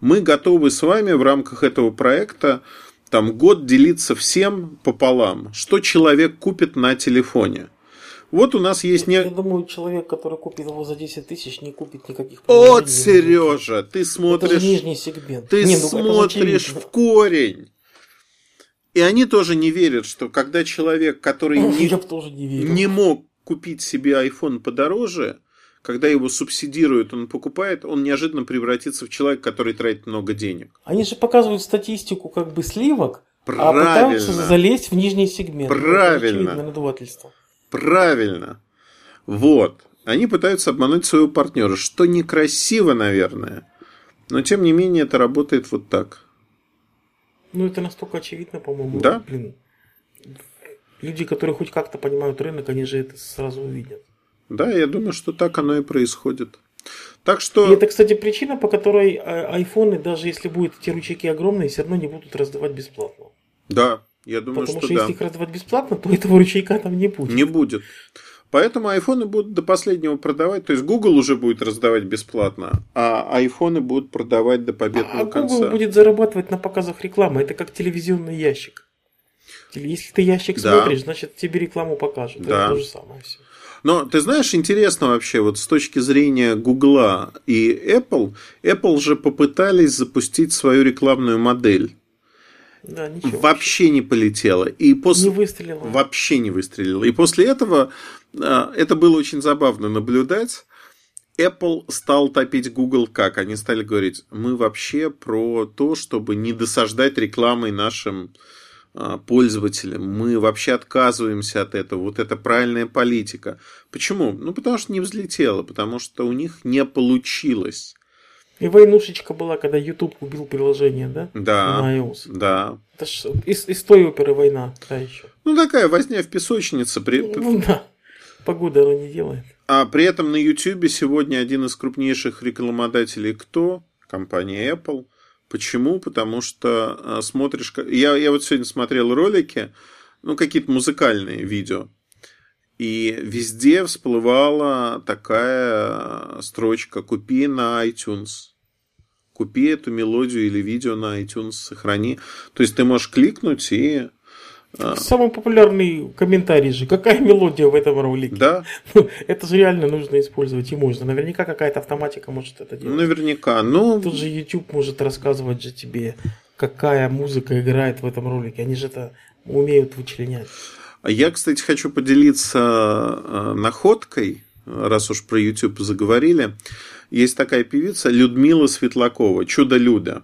Мы готовы с вами в рамках этого проекта там год делиться всем пополам. Что человек купит на телефоне? Вот у нас есть... Не... Я думаю, человек, который купит его за 10 тысяч, не купит никаких Вот, Сережа, ты смотришь... Это же нижний сегмент. Ты не, ну, смотришь в корень. И они тоже не верят, что когда человек, который не, не, не мог купить себе iPhone подороже, когда его субсидируют, он покупает, он неожиданно превратится в человека, который тратит много денег. Они же показывают статистику как бы сливок, Правильно. а пытаются залезть в нижний сегмент. Правильно. Это надувательство. Правильно. Вот. Они пытаются обмануть своего партнера, что некрасиво, наверное. Но тем не менее это работает вот так. Ну, это настолько очевидно, по-моему. Да. Блин. Люди, которые хоть как-то понимают рынок, они же это сразу увидят. Да, я думаю, что так оно и происходит. Так что... И это, кстати, причина, по которой а, айфоны, даже если будут эти ручейки огромные, все равно не будут раздавать бесплатно. Да, я думаю, Потому что, что да. если их раздавать бесплатно, то этого ручейка там не будет. Не будет. Поэтому айфоны будут до последнего продавать. То есть Google уже будет раздавать бесплатно, а айфоны будут продавать до победного а конца. А Google будет зарабатывать на показах рекламы. Это как телевизионный ящик. Если ты ящик да. смотришь, значит тебе рекламу покажут. Да. Это то же самое все. Но ты знаешь, интересно вообще, вот с точки зрения Гугла и Apple, Apple же попытались запустить свою рекламную модель. Да, ничего. Вообще не полетела. И после... Не выстрелила. Вообще не выстрелила. И после этого а, это было очень забавно наблюдать. Apple стал топить Google как? Они стали говорить, мы вообще про то, чтобы не досаждать рекламой нашим а, пользователям. Мы вообще отказываемся от этого. Вот это правильная политика. Почему? Ну, потому что не взлетело, потому что у них не получилось. И войнушечка была, когда YouTube убил приложение, да? Да. На iOS. Да. Это ж из, из той оперы война, та еще. Ну, такая возня в песочнице. При... Ну, да. Погода она не делает. А при этом на YouTube сегодня один из крупнейших рекламодателей кто? Компания Apple. Почему? Потому что а, смотришь... Я, я вот сегодня смотрел ролики, ну, какие-то музыкальные видео. И везде всплывала такая строчка «Купи на iTunes». Купи эту мелодию или видео на iTunes, сохрани. То есть ты можешь кликнуть и а. Самый популярный комментарий же. Какая мелодия в этом ролике? Да. Ну, это же реально нужно использовать и можно. Наверняка какая-то автоматика может это делать. Наверняка. Ну... Тут же YouTube может рассказывать же тебе, какая музыка играет в этом ролике. Они же это умеют вычленять. Я, кстати, хочу поделиться э, находкой, раз уж про YouTube заговорили. Есть такая певица Людмила Светлакова, Чудо-Люда.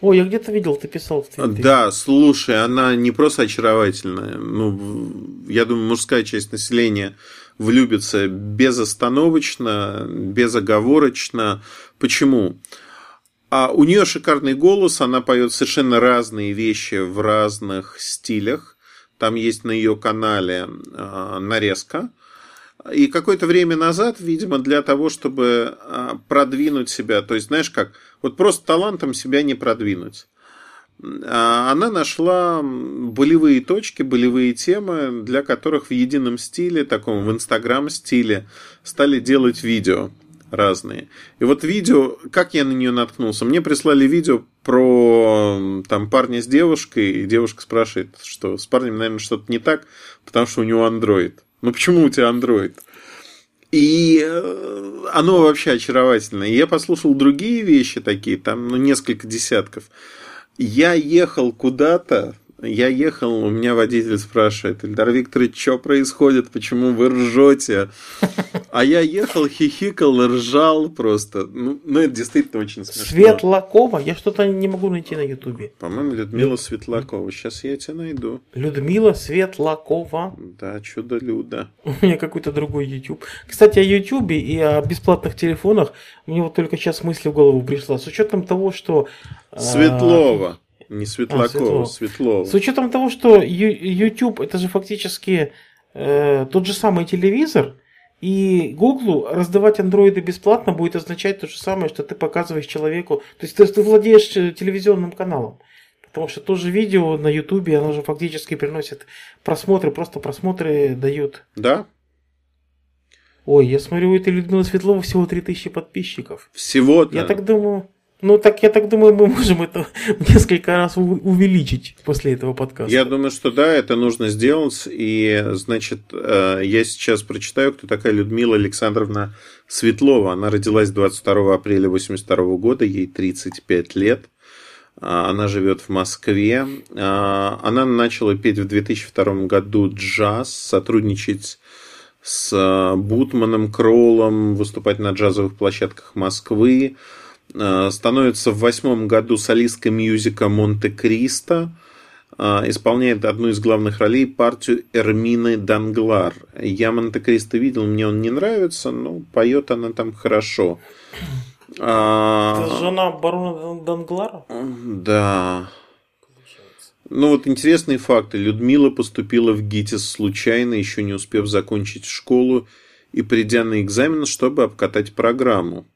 О, я где-то видел, ты писал в Твиттере. Да, слушай, она не просто очаровательная. Ну, я думаю, мужская часть населения влюбится безостановочно, безоговорочно. Почему? А у нее шикарный голос, она поет совершенно разные вещи в разных стилях. Там есть на ее канале а, нарезка И какое-то время назад, видимо, для того, чтобы а, продвинуть себя, то есть, знаешь как, вот просто талантом себя не продвинуть. А, она нашла болевые точки, болевые темы, для которых в едином стиле, таком в инстаграм стиле, стали делать видео разные. И вот видео, как я на нее наткнулся? Мне прислали видео про там парня с девушкой, и девушка спрашивает, что с парнем, наверное, что-то не так, потому что у него андроид. Ну почему у тебя Android? И э, оно вообще очаровательное. Я послушал другие вещи такие, там ну, несколько десятков. Я ехал куда-то, я ехал, у меня водитель спрашивает, Ильдар Викторович, что происходит, почему вы ржете? А я ехал, хихикал, ржал просто. Ну, ну это действительно очень смешно. Светлакова? Я что-то не могу найти на Ютубе. По-моему, Людмила Светлакова. Сейчас я тебя найду. Людмила Светлакова. Да, чудо-люда. У меня какой-то другой YouTube. Кстати, о Ютубе и о бесплатных телефонах мне вот только сейчас мысль в голову пришла. С учетом того, что... А, Светлова. Не Светлакова, а, Светлова. Светлова. С учетом того, что YouTube это же фактически э, тот же самый телевизор, и Google раздавать андроиды бесплатно будет означать то же самое, что ты показываешь человеку. То есть ты, ты владеешь э, телевизионным каналом. Потому что то же видео на Ютубе, оно же фактически приносит просмотры, просто просмотры дают. Да. Ой, я смотрю, у этой Людмилы Светлова всего 3000 подписчиков. Всего-то? Я так думаю... Ну, так я так думаю, мы можем это несколько раз увеличить после этого подкаста. Я думаю, что да, это нужно сделать. И, значит, э, я сейчас прочитаю, кто такая Людмила Александровна Светлова. Она родилась 22 апреля 1982 года, ей 35 лет. А, она живет в Москве. А, она начала петь в 2002 году джаз, сотрудничать с э, Бутманом, Кроулом, выступать на джазовых площадках Москвы. Э, становится в восьмом году солисткой мюзика «Монте-Кристо», э, исполняет одну из главных ролей партию Эрмины Данглар. Я Монте-Кристо видел, мне он не нравится, но поет она там хорошо. А, Это жена барона Данглара? Да. Ну вот интересные факты. Людмила поступила в ГИТИС случайно, еще не успев закончить школу и придя на экзамен, чтобы обкатать программу.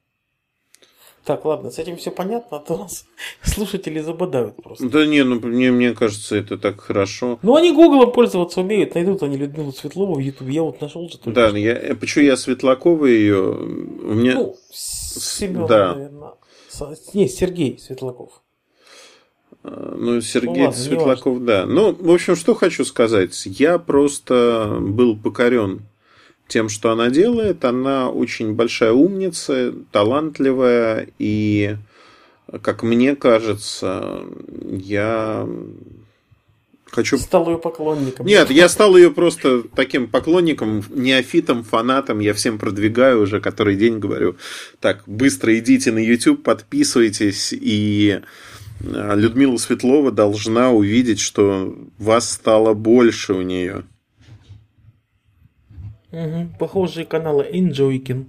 Так, ладно, с этим все понятно, а то нас слушатели забодают просто. Да не, ну мне, мне кажется, это так хорошо. Ну они Гуглом пользоваться умеют, найдут они Людмилу Светлову в Ютубе. Я вот нашел же. Да, что. я, э, почему я Светлакова ее. У меня... Ну, Семен, да. наверное. Не, Сергей Светлаков. А, ну, Сергей ну, ладно, Светлаков, да. Ну, в общем, что хочу сказать. Я просто был покорен тем, что она делает. Она очень большая умница, талантливая, и, как мне кажется, я хочу... Стал ее поклонником. Нет, я стал ее просто таким поклонником, неофитом, фанатом. Я всем продвигаю уже который день, говорю, так, быстро идите на YouTube, подписывайтесь, и а, Людмила Светлова должна увидеть, что вас стало больше у нее. Угу, похожие каналы Инджойкин.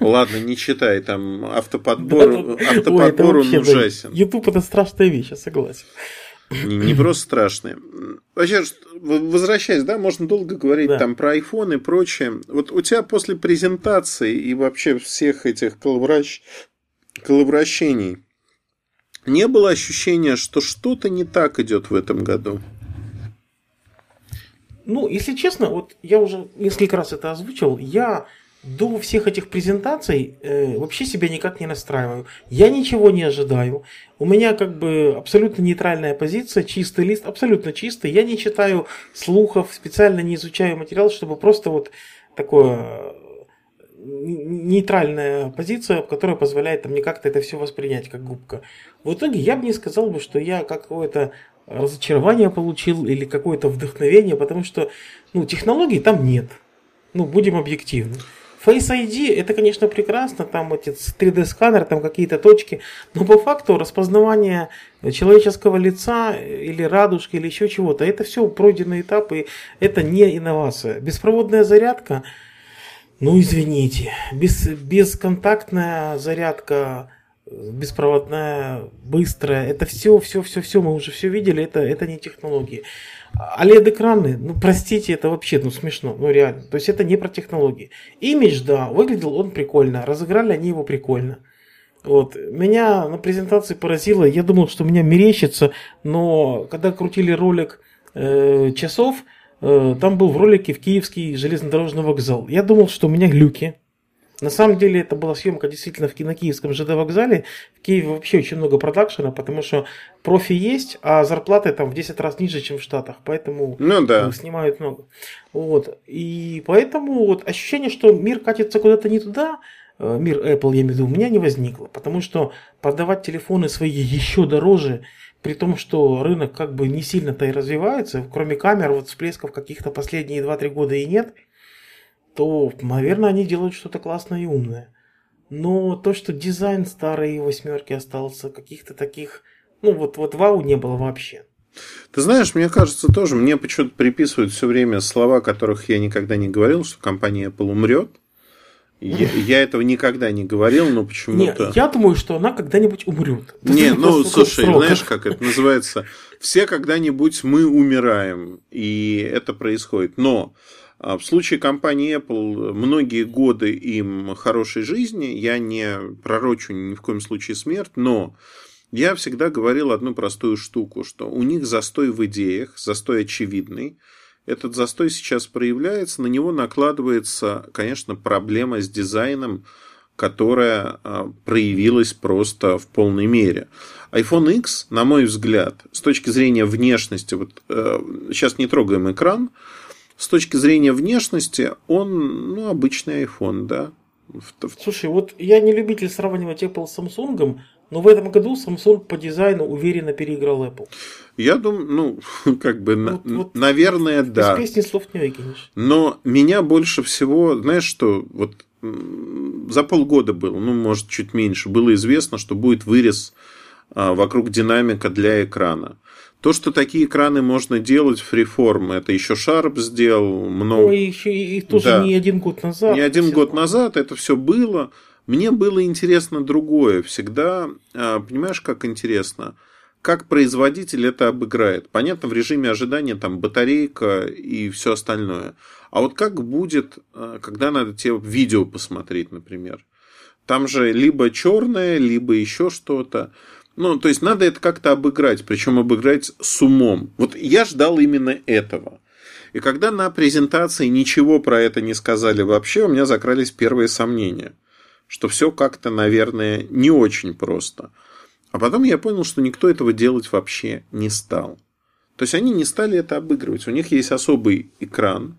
Ладно, не читай, там автоподбор, автоподбор он ужасен. Ютуб это страшная вещь, я согласен. Не, не просто страшная. Вообще, возвращаясь, да, можно долго говорить да. там про iPhone и прочее. Вот у тебя после презентации и вообще всех этих коловращ... коловращений не было ощущения, что что-то не так идет в этом году? Ну, если честно, вот я уже несколько раз это озвучил, я до всех этих презентаций э, вообще себя никак не настраиваю. Я ничего не ожидаю. У меня как бы абсолютно нейтральная позиция, чистый лист, абсолютно чистый. Я не читаю слухов, специально не изучаю материал, чтобы просто вот такое э, нейтральная позиция, которая позволяет мне как-то это все воспринять как губка. В итоге я бы не сказал бы, что я какое-то разочарование получил или какое-то вдохновение, потому что ну, технологий там нет. Ну, будем объективны. Face ID это, конечно, прекрасно, там эти 3D сканер, там какие-то точки, но по факту распознавание человеческого лица или радужки или еще чего-то, это все пройденные этапы, это не инновация. Беспроводная зарядка, ну извините, без, бесконтактная зарядка беспроводная, быстрая. Это все, все, все, все, мы уже все видели, это, это не технологии. OLED-экраны, ну, простите, это вообще, ну, смешно, ну, реально. То есть, это не про технологии. Имидж, да, выглядел он прикольно, разыграли они его прикольно. Вот. Меня на презентации поразило, я думал, что меня мерещится, но когда крутили ролик э, часов, э, там был в ролике в Киевский железнодорожный вокзал. Я думал, что у меня глюки. На самом деле это была съемка действительно в Кинокиевском ЖД вокзале. В Киеве вообще очень много продакшена, потому что профи есть, а зарплаты там в 10 раз ниже, чем в Штатах. Поэтому ну, да. снимают много. Вот. И поэтому вот ощущение, что мир катится куда-то не туда, э, мир Apple, я имею в виду, у меня не возникло. Потому что продавать телефоны свои еще дороже, при том, что рынок как бы не сильно-то и развивается, кроме камер, вот всплесков каких-то последние 2-3 года и нет – то, наверное, они делают что-то классное и умное. Но то, что дизайн старой восьмерки остался, каких-то таких, ну вот, вот вау не было вообще. Ты знаешь, мне кажется тоже, мне почему-то приписывают все время слова, которых я никогда не говорил, что компания Apple умрет. Я, я этого никогда не говорил, но почему-то... Не, я думаю, что она когда-нибудь умрет. Не, ну, слушай, срок. знаешь, как это называется? Все когда-нибудь мы умираем, и это происходит. Но в случае компании Apple многие годы им хорошей жизни, я не пророчу ни в коем случае смерть, но я всегда говорил одну простую штуку, что у них застой в идеях, застой очевидный. Этот застой сейчас проявляется, на него накладывается, конечно, проблема с дизайном, которая а, проявилась просто в полной мере. iPhone X, на мой взгляд, с точки зрения внешности, вот э, сейчас не трогаем экран, с точки зрения внешности он, ну, обычный iPhone, да. Слушай, вот я не любитель сравнивать Apple с Samsung, но в этом году Samsung по дизайну уверенно переиграл Apple. Я думаю, ну, как бы, вот, вот, наверное, без да. Без песни слов не выкинешь. Но меня больше всего, знаешь что, вот за полгода было, ну, может, чуть меньше, было известно, что будет вырез а, вокруг динамика для экрана. То, что такие экраны можно делать фриформ, это еще Sharp сделал много. И еще и тоже да. не один год назад. Не один год назад это все было. Мне было интересно другое. Всегда, а, понимаешь, как интересно, как производитель это обыграет. Понятно, в режиме ожидания там батарейка и все остальное. А вот как будет, а, когда надо тебе видео посмотреть, например. Там же либо черное, либо еще что-то. Ну, то есть надо это как-то обыграть, причем обыграть с умом. Вот я ждал именно этого. И когда на презентации ничего про это не сказали вообще, у меня закрались первые сомнения, что все как-то, наверное, не очень просто. А потом я понял, что никто этого делать вообще не стал. То есть они не стали это обыгрывать. У них есть особый экран.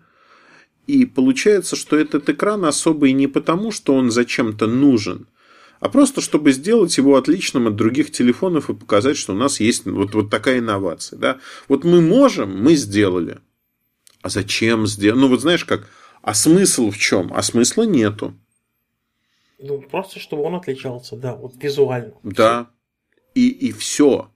И получается, что этот экран особый не потому, что он зачем-то нужен – а просто чтобы сделать его отличным от других телефонов и показать, что у нас есть вот, вот такая инновация. Да? Вот мы можем, мы сделали. А зачем сделать? Ну, вот знаешь как, а смысл в чем? А смысла нету. Ну, просто чтобы он отличался, да, вот визуально. Да. И, и все.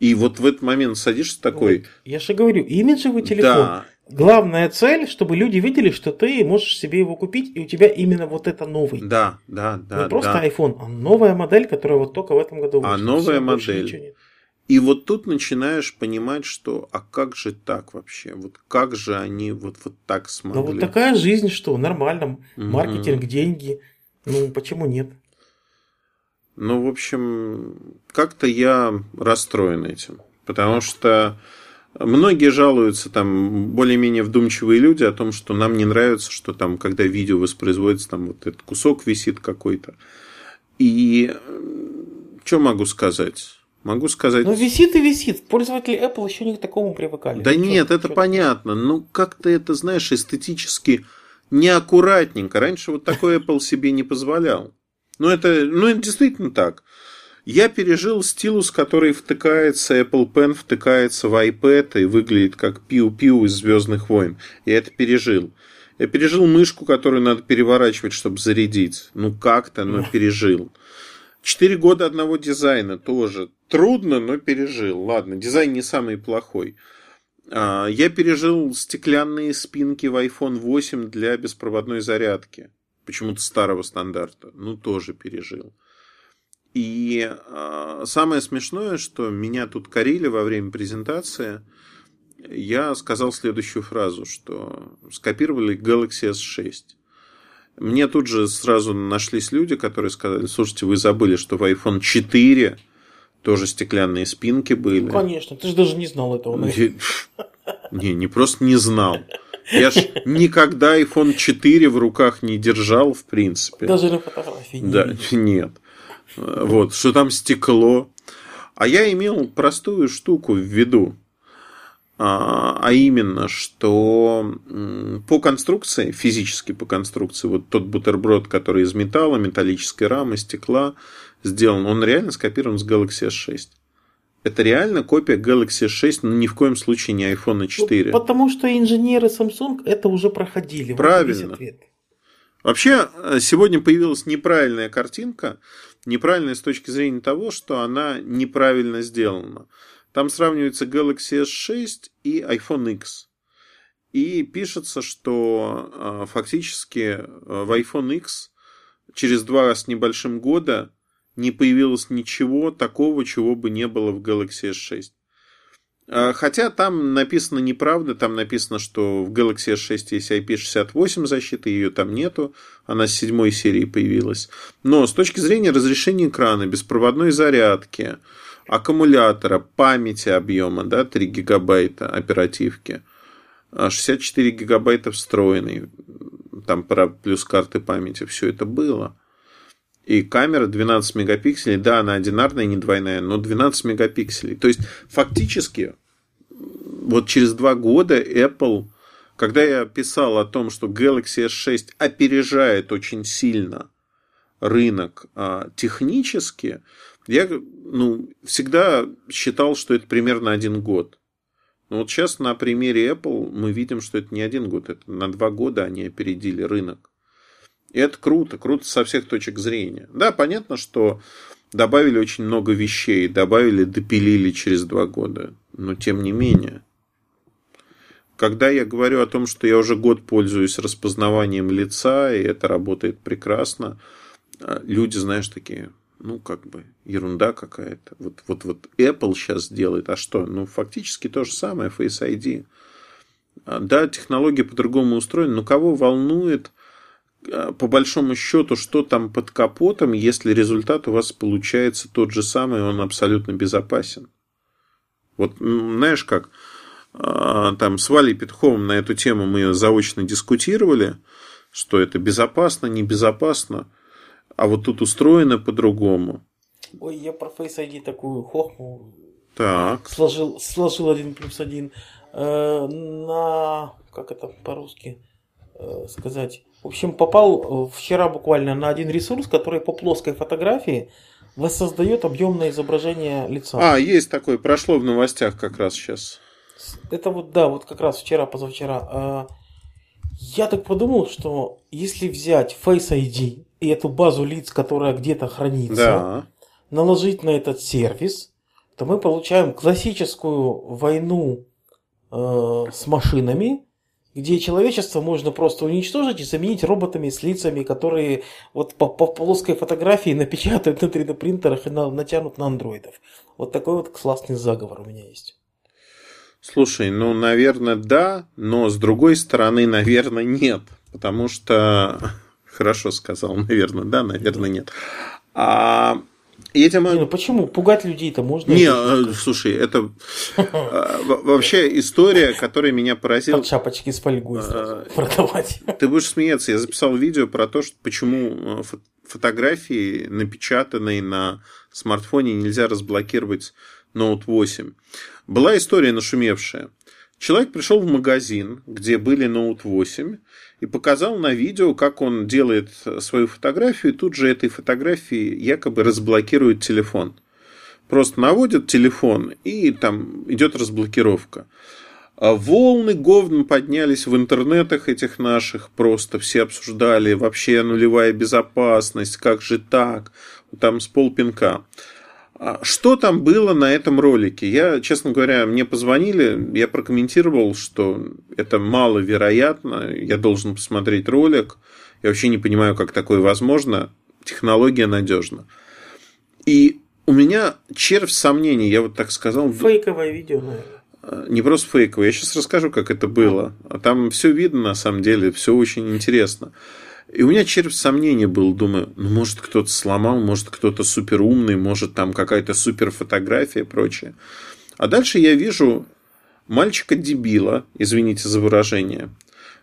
И вот в этот момент садишься такой. Вот. Я же говорю, имиджевый телефон. Да. Главная цель, чтобы люди видели, что ты можешь себе его купить, и у тебя именно вот это новый. Да, да, да. Не просто да. iPhone, а новая модель, которая вот только в этом году вышла. А новая Все, модель. И вот тут начинаешь понимать, что а как же так вообще? Вот как же они вот, вот так смогли? Ну вот такая жизнь, что нормально. Маркетинг, угу. деньги. Ну почему нет? Ну, в общем, как-то я расстроен этим. Потому что Многие жалуются, там, более-менее вдумчивые люди о том, что нам не нравится, что там, когда видео воспроизводится, там вот этот кусок висит какой-то. И что могу сказать? Могу сказать... Ну, висит и висит. Пользователи Apple еще не к такому привыкали. Да ну, нет, это понятно. Ну, как-то это, знаешь, эстетически неаккуратненько. Раньше вот такой Apple себе не позволял. Ну, это, ну, это действительно так. Я пережил стилус, который втыкается, Apple Pen втыкается в iPad и выглядит как пиу-пиу из Звездных войн. Я это пережил. Я пережил мышку, которую надо переворачивать, чтобы зарядить. Ну как-то, но пережил. Четыре года одного дизайна тоже. Трудно, но пережил. Ладно, дизайн не самый плохой. А, я пережил стеклянные спинки в iPhone 8 для беспроводной зарядки. Почему-то старого стандарта. Ну, тоже пережил. И э, самое смешное, что меня тут корили во время презентации. я сказал следующую фразу, что скопировали Galaxy S6. Мне тут же сразу нашлись люди, которые сказали, слушайте, вы забыли, что в iPhone 4 тоже стеклянные спинки были. Ну, конечно, ты же даже не знал этого. Не, не, не просто не знал. Я ж никогда iPhone 4 в руках не держал, в принципе. Даже на фотографии не Да, нет. Вот, что там стекло. А я имел простую штуку в виду. А, а именно, что по конструкции, физически по конструкции, вот тот бутерброд, который из металла, металлической рамы, стекла сделан, он реально скопирован с Galaxy S6. Это реально копия Galaxy S6, но ни в коем случае не iPhone 4. Ну, потому что инженеры Samsung это уже проходили. Правильно. Вот Вообще, э, сегодня появилась неправильная картинка, неправильная с точки зрения того, что она неправильно сделана. Там сравнивается Galaxy S6 и iPhone X. И пишется, что э, фактически э, в iPhone X через два с небольшим года не появилось ничего такого, чего бы не было в Galaxy S6. А, хотя там написано неправда, там написано, что в Galaxy S6 есть IP68 защиты, ее там нету, она с седьмой серии появилась. Но с точки зрения разрешения экрана, беспроводной зарядки, аккумулятора, памяти объема, да, 3 гигабайта оперативки, 64 а гигабайта встроенной, там плюс карты памяти, все это было. И камера 12 мегапикселей, да, она одинарная, не двойная, но 12 мегапикселей. То есть, фактически, вот через два года Apple, когда я писал о том, что Galaxy S6 опережает очень сильно рынок а, технически, я ну, всегда считал, что это примерно один год. Но вот сейчас на примере Apple мы видим, что это не один год, это на два года они опередили рынок. И это круто, круто со всех точек зрения. Да, понятно, что добавили очень много вещей, добавили, допилили через два года. Но тем не менее. Когда я говорю о том, что я уже год пользуюсь распознаванием лица, и это работает прекрасно, а, люди, знаешь, такие, ну, как бы, ерунда какая-то. Вот, вот, вот Apple сейчас делает, а что? Ну, фактически то же самое, Face ID. А, да, технология по-другому устроена, но кого волнует, по большому счету, что там под капотом, если результат у вас получается тот же самый, он абсолютно безопасен? Вот, знаешь как, а, там с Валей Петуховым на эту тему мы заочно дискутировали, что это безопасно, небезопасно. А вот тут устроено по-другому. Ой, я про Face ID такую хохму так. сложил, сложил один плюс один э, на, как это по-русски э, сказать, в общем, попал э, вчера буквально на один ресурс, который по плоской фотографии воссоздает объемное изображение лица. А, есть такое, прошло в новостях как раз сейчас. Это вот, да, вот как раз вчера, позавчера. А, я так подумал, что если взять Face ID и эту базу лиц, которая где-то хранится, да. наложить на этот сервис, то мы получаем классическую войну э, с машинами, где человечество можно просто уничтожить и заменить роботами с лицами, которые вот по, по плоской фотографии напечатают на 3D принтерах и на, натянут на андроидов. Вот такой вот классный заговор у меня есть. Слушай, ну, наверное, да, но с другой стороны, наверное, нет. Потому что Хорошо сказал, наверное, да, наверное, нет. А могу... Не, ну почему? Пугать людей-то можно? Не, э, слушай, это а, вообще история, которая меня поразила. Под шапочки с фольгой а, продавать. Ты будешь смеяться. Я записал видео про то, что почему э, фотографии, напечатанные на смартфоне, нельзя разблокировать Note 8. Была история нашумевшая. Человек пришел в магазин, где были Note 8, и показал на видео, как он делает свою фотографию, и тут же этой фотографии якобы разблокирует телефон. Просто наводит телефон, и там идет разблокировка. А волны говна поднялись в интернетах этих наших, просто все обсуждали, вообще нулевая безопасность, как же так, там с полпинка. А что там было на этом ролике? Я, честно говоря, мне позвонили, я прокомментировал, что это маловероятно, я должен посмотреть ролик. Я вообще не понимаю, как такое возможно. Технология надежна. И у меня червь сомнений, я вот так сказал. Фейковое видео, наверное. Не просто фейковый. Я сейчас расскажу, как это было. А там все видно, на самом деле, все очень интересно. И у меня червь сомнения был, думаю, ну, может, кто-то сломал, может, кто-то супер умный, может, там какая-то супер фотография и прочее. А дальше я вижу мальчика-дебила, извините за выражение,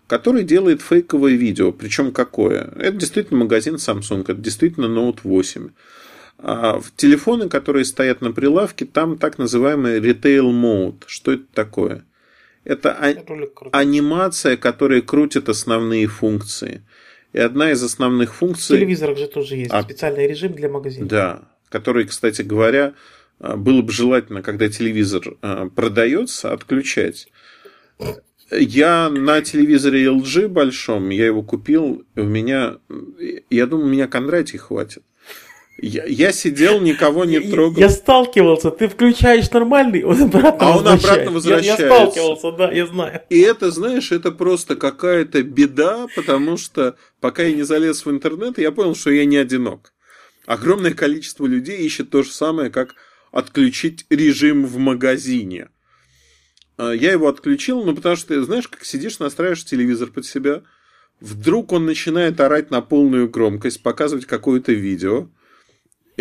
который делает фейковое видео. Причем какое? Это действительно магазин Samsung, это действительно Note 8. А в телефоны, которые стоят на прилавке, там так называемый retail mode. Что это такое? Это а- анимация, которая крутит основные функции. И одна из основных функций... В телевизорах же тоже есть а... специальный режим для магазина. Да, который, кстати говоря, а, было бы желательно, когда телевизор а, продается, отключать. Я на телевизоре LG большом, я его купил, у меня, я думаю, меня Кондратий хватит. Я, я сидел, никого не трогал. Я, я сталкивался, ты включаешь нормальный, он обратно а он обратно возвращается. Я, я сталкивался, да, я знаю. И это, знаешь, это просто какая-то беда, потому что пока я не залез в интернет, я понял, что я не одинок. Огромное количество людей ищет то же самое, как отключить режим в магазине. А, я его отключил, ну, потому что, знаешь, как сидишь, настраиваешь телевизор под себя, вдруг он начинает орать на полную громкость, показывать какое-то видео.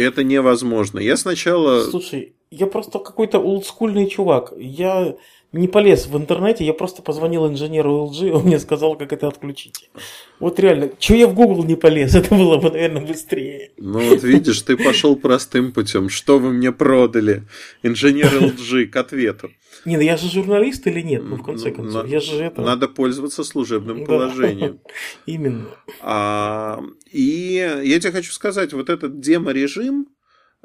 Это невозможно. Я сначала... Слушай, я просто какой-то олдскульный чувак. Я не полез в интернете, я просто позвонил инженеру LG, он мне сказал, как это отключить. Вот реально, что я в Google не полез, это было бы, наверное, быстрее. Ну вот видишь, ты пошел простым путем. Что вы мне продали? Инженер LG к ответу. Не, ну я же журналист или нет, ну в конце концов, я же это... Надо пользоваться служебным положением. Именно. А, и я тебе хочу сказать, вот этот демо-режим,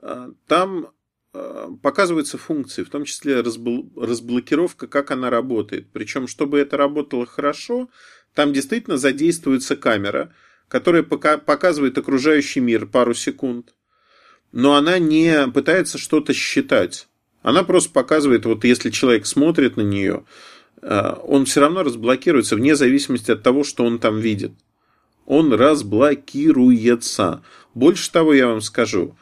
а, там Э, показываются функции, в том числе разблокировка, как она работает. Причем, чтобы это работало хорошо, там действительно задействуется камера, которая показывает окружающий мир пару секунд, но она не пытается что-то считать. Она просто показывает, вот если человек смотрит на нее, э, он все равно разблокируется вне зависимости от того, что он там видит. Он разблокируется. Больше того, я вам скажу,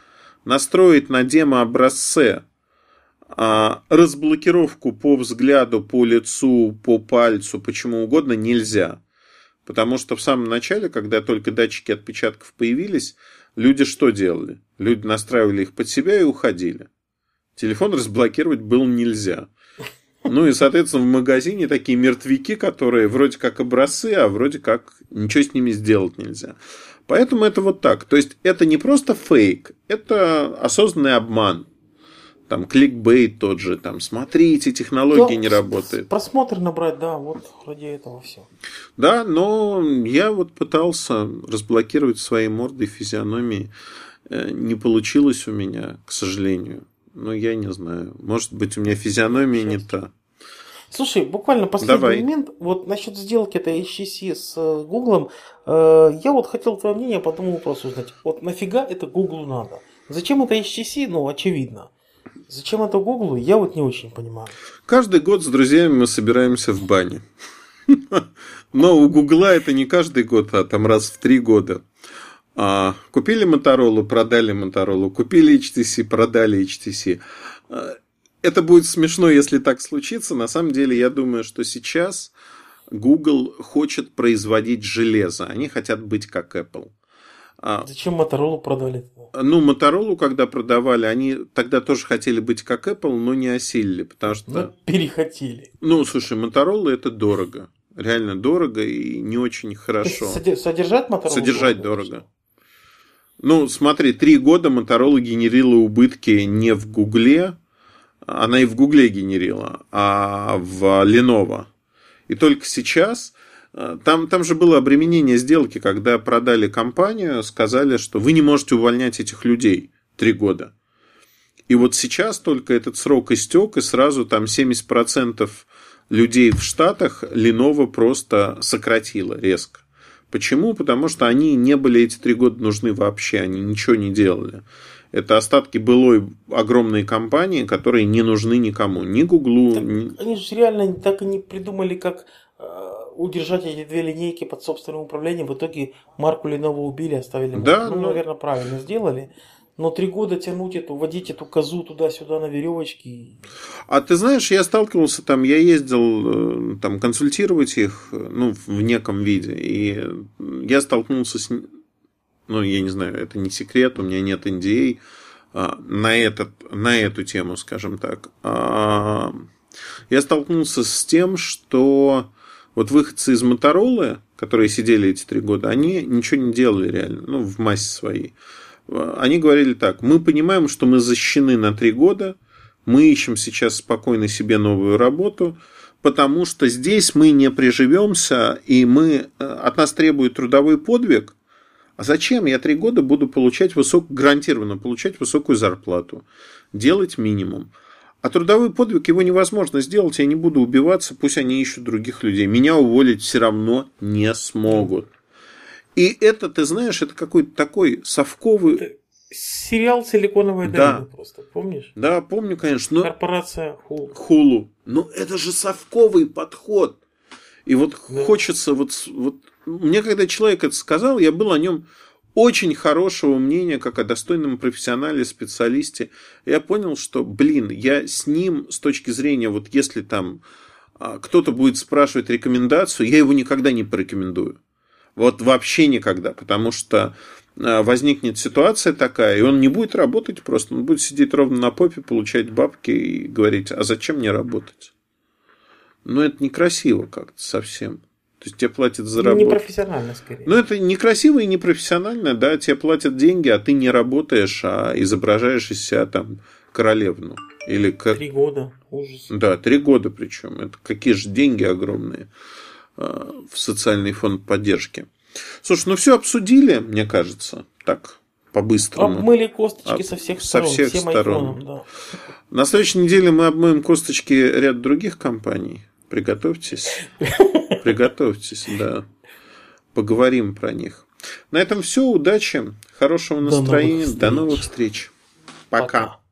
настроить на демо-образце а, разблокировку по взгляду, по лицу, по пальцу, почему угодно нельзя. Потому что в самом начале, когда только датчики отпечатков появились, люди что делали? Люди настраивали их под себя и уходили. Телефон разблокировать было нельзя. Ну и, соответственно, в магазине такие мертвяки, которые вроде как образцы, а вроде как ничего с ними сделать нельзя. Поэтому это вот так. То есть это не просто фейк, это осознанный обман. Там кликбейт тот же, там смотрите, технология да, не работает. Просмотр набрать, да, вот ради этого все. Да, но я вот пытался разблокировать свои морды физиономии. Э, не получилось у меня, к сожалению. Но я не знаю. Может быть, у меня физиономия Сейчас. не та. Слушай, буквально последний Давай. момент. Вот насчет сделки этой HTC с э, Гуглом. Э, я вот хотел твое мнение по одному вопросу узнать. Вот нафига это Гуглу надо? Зачем это HTC? Ну, очевидно. Зачем это Гуглу? Я вот не очень понимаю. Каждый год с друзьями мы собираемся в бане. Но у Гугла это не каждый год, а там раз в три года. А, купили Моторолу, продали Моторолу. Купили HTC, продали HTC это будет смешно, если так случится. На самом деле, я думаю, что сейчас Google хочет производить железо. Они хотят быть как Apple. А, Зачем Моторолу продали? Ну, Моторолу, когда продавали, они тогда тоже хотели быть как Apple, но не осилили, потому что... Ну, перехотели. Ну, слушай, Моторола это дорого. Реально дорого и не очень хорошо. Содержать Моторолу? Содержать дорого. Ну, смотри, три года Моторола генерила убытки не в Гугле, она и в Гугле генерила, а в Lenovo. И только сейчас э, там, там же было обременение сделки, когда продали компанию, сказали, что вы не можете увольнять этих людей три года. И вот сейчас только этот срок истек, и сразу там 70% людей в Штатах Lenovo просто сократила резко. Почему? Потому что они не были эти три года нужны вообще, они ничего не делали. Это остатки былой огромной компании, которые не нужны никому. Ни Гуглу. ни... Они же реально так и не придумали, как э, удержать эти две линейки под собственным управлением. В итоге марку Lenovo убили, оставили. Да, ну, но... наверное, правильно сделали. Но три года тянуть эту, водить эту козу туда-сюда на веревочке. А ты знаешь, я сталкивался там, я ездил э, там консультировать их, ну, в неком виде, и я столкнулся с, ну, я не знаю, это не секрет, у меня нет NDA а, на, этот, на эту тему, скажем так. А, я столкнулся с тем, что вот выходцы из Моторолы, которые сидели эти три года, они ничего не делали реально, ну, в массе своей они говорили так, мы понимаем, что мы защищены на три года, мы ищем сейчас спокойно себе новую работу, потому что здесь мы не приживемся, и мы, э, от нас требует трудовой подвиг, а зачем я три года буду получать высокую, гарантированно получать высокую зарплату, делать минимум. А трудовой подвиг его невозможно сделать, я не буду убиваться, пусть они ищут других людей. Меня уволить все равно не смогут. И это, ты знаешь, это какой-то такой совковый... Это сериал «Силиконовая да. долина» просто, помнишь? Да, помню, конечно. Но... Корпорация Хулу. Хулу. Но это же совковый подход. И вот да. хочется вот, вот... Мне когда человек это сказал, я был о нем очень хорошего мнения, как о достойном профессионале, специалисте. Я понял, что, блин, я с ним с точки зрения, вот если там а, кто-то будет спрашивать рекомендацию, я его никогда не порекомендую. Вот вообще никогда, потому что а, возникнет ситуация такая, и он не будет работать просто, он будет сидеть ровно на попе, получать бабки и говорить, а зачем мне работать? Ну, это некрасиво как-то совсем. То есть тебе платят за работу. Непрофессионально, скорее. Ну, это некрасиво и непрофессионально, да, тебе платят деньги, а ты не работаешь, а изображаешь из себя там королевну. Или как... Три года, ужас. Да, три года причем. Это какие же деньги огромные. Э, в социальный фонд поддержки. Слушай, ну все обсудили, мне кажется, так по-быстрому. Обмыли косточки со всех сторон. Со всех всем сторон. Айфоном, да. На следующей неделе мы обмоем косточки ряд других компаний. Приготовьтесь. Приготовьтесь, да. Поговорим про них. На этом все. Удачи, хорошего настроения. До новых встреч. Пока.